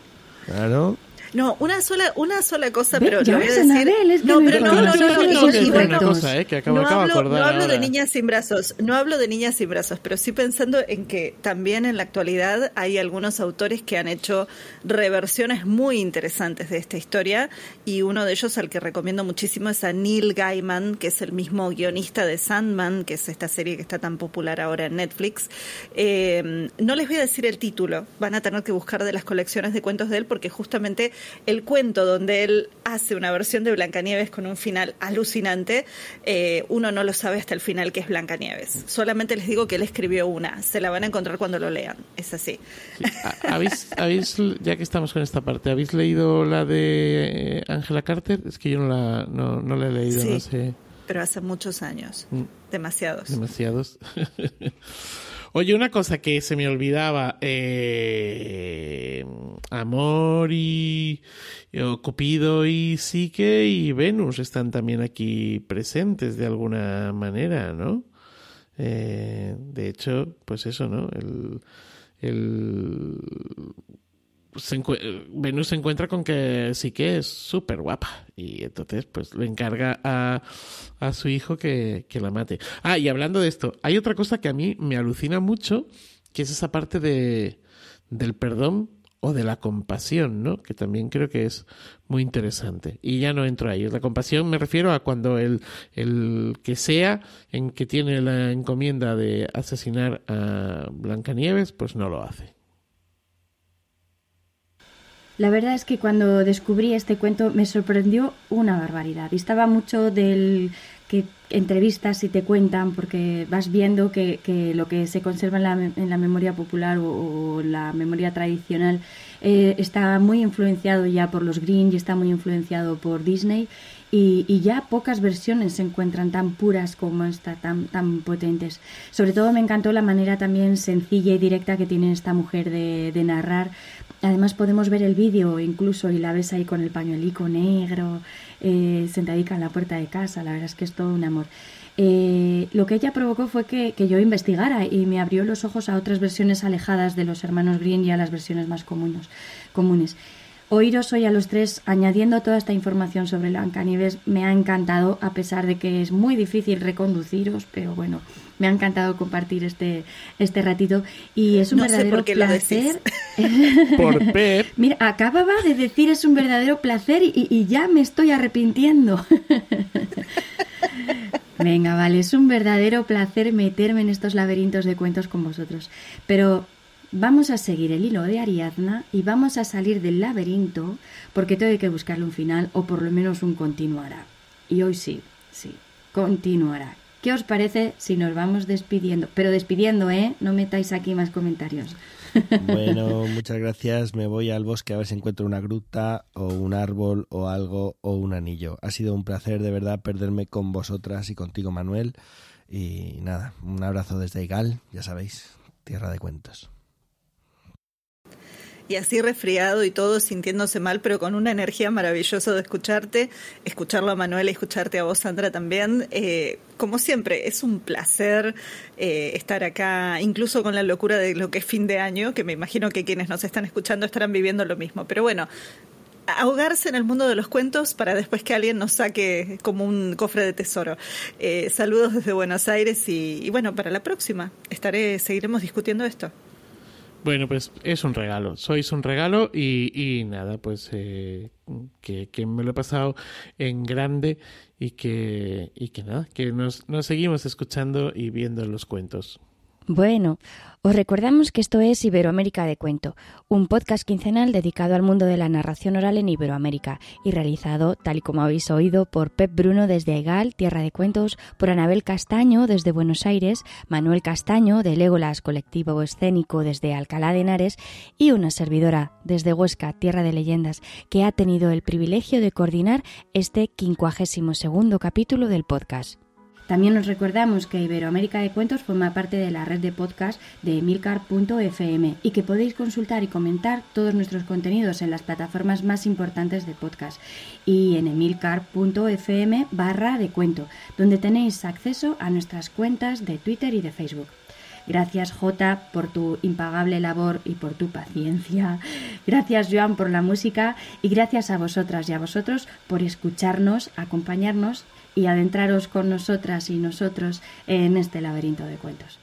Claro. No, una sola, una sola cosa, Ve, pero ya lo voy a decir. Es que no, no pero no, no, no, no no, no, eh, hablo, de niñas sin brazos, no hablo de niñas sin brazos, pero sí pensando en que también en la actualidad hay algunos autores que han hecho reversiones muy interesantes de esta historia y uno de ellos al que recomiendo muchísimo es a Neil Gaiman, que es el mismo guionista de Sandman, que es esta serie que está tan popular ahora en Netflix. Eh, no les voy a decir el título, van a tener que buscar de las colecciones de cuentos de él porque justamente el cuento donde él hace una versión de Blancanieves con un final alucinante, eh, uno no lo sabe hasta el final que es Blancanieves. Solamente les digo que él escribió una, se la van a encontrar cuando lo lean, es así. ¿Ha- ¿Habéis, habéis, ya que estamos con esta parte, ¿habéis leído la de eh, Angela Carter? Es que yo no la, no, no la he leído, Sí. no sé. Pero hace muchos años, Mm. demasiados. Demasiados. Oye, una cosa que se me olvidaba. eh, Amor y, o Cupido y Psique y Venus están también aquí presentes de alguna manera, ¿no? Eh, de hecho, pues eso, ¿no? El se Venus se encuentra con que sí que es súper guapa y entonces pues le encarga a, a su hijo que, que la mate. Ah, y hablando de esto, hay otra cosa que a mí me alucina mucho, que es esa parte de, del perdón o de la compasión, ¿no? Que también creo que es muy interesante. Y ya no entro ahí. La compasión me refiero a cuando el, el que sea en que tiene la encomienda de asesinar a Blancanieves, pues no lo hace. La verdad es que cuando descubrí este cuento me sorprendió una barbaridad. Distaba mucho del que entrevistas y te cuentan porque vas viendo que, lo que se conserva en la, en la memoria popular o, la memoria tradicional eh, está muy influenciado ya por los Green y está muy influenciado por Disney y, ya pocas versiones se encuentran tan puras como esta, tan, tan potentes. Sobre todo me encantó la manera también sencilla y directa que tiene esta mujer de narrar. Además podemos ver el vídeo incluso y la ves ahí con el pañuelico negro, eh, sentadica en la puerta de casa. La verdad es que es todo un amor. Eh, lo que ella provocó fue que, que, yo investigara y me abrió los ojos a otras versiones alejadas de los hermanos Green y a las versiones más comunes. comunes. Oíros hoy a los tres añadiendo toda esta información sobre Blancanieves me ha encantado, a pesar de que es muy difícil reconduciros, pero bueno, me ha encantado compartir este, este ratito y es un no sé verdadero por qué placer. Por Pep. Mira, acababa de decir es un verdadero placer y, y ya me estoy arrepintiendo. Venga, vale, es un verdadero placer meterme en estos laberintos de cuentos con vosotros. Pero vamos a seguir el hilo de Ariadna y vamos a salir del laberinto porque tengo que buscarle un final o por lo menos un continuará. Y hoy sí, sí, continuará. ¿Qué os parece si nos vamos despidiendo? Pero despidiendo, ¿eh? No metáis aquí más comentarios. Bueno, muchas gracias. Me voy al bosque a ver si encuentro una gruta o un árbol o algo o un anillo. Ha sido un placer de verdad perderme con vosotras y contigo, Manuel. Y nada, un abrazo desde Igal, ya sabéis, tierra de cuentos. Y así resfriado y todo, sintiéndose mal, pero con una energía maravillosa de escucharte, escucharlo a Manuel y escucharte a vos, Sandra, también. Eh, como siempre, es un placer eh, estar acá, incluso con la locura de lo que es fin de año, que me imagino que quienes nos están escuchando estarán viviendo lo mismo. Pero bueno, ahogarse en el mundo de los cuentos para después que alguien nos saque como un cofre de tesoro. Eh, saludos desde Buenos Aires y, y bueno, para la próxima estaré, seguiremos discutiendo esto. Bueno, pues es un regalo, sois un regalo y, y nada, pues eh, que, me lo he pasado en grande y que, y que nada, que nos, nos seguimos escuchando y viendo los cuentos. Bueno, os recordamos que esto es Iberoamérica de Cuento, un podcast quincenal dedicado al mundo de la narración oral en Iberoamérica y realizado, tal y como habéis oído, por Pep Bruno desde Egal, Tierra de Cuentos, por Anabel Castaño desde Buenos Aires, Manuel Castaño de Legolas Colectivo Escénico desde Alcalá de Henares y una servidora desde Huesca, Tierra de Leyendas, que ha tenido el privilegio de coordinar este quincuagésimo segundo capítulo del podcast. También os recordamos que Iberoamérica de Cuentos forma parte de la red de podcast de emilcar.fm y que podéis consultar y comentar todos nuestros contenidos en las plataformas más importantes de podcast y en emilcar.fm barra de cuento, donde tenéis acceso a nuestras cuentas de Twitter y de Facebook. Gracias Jota por tu impagable labor y por tu paciencia. Gracias Joan por la música y gracias a vosotras y a vosotros por escucharnos, acompañarnos y adentraros con nosotras y nosotros en este laberinto de cuentos.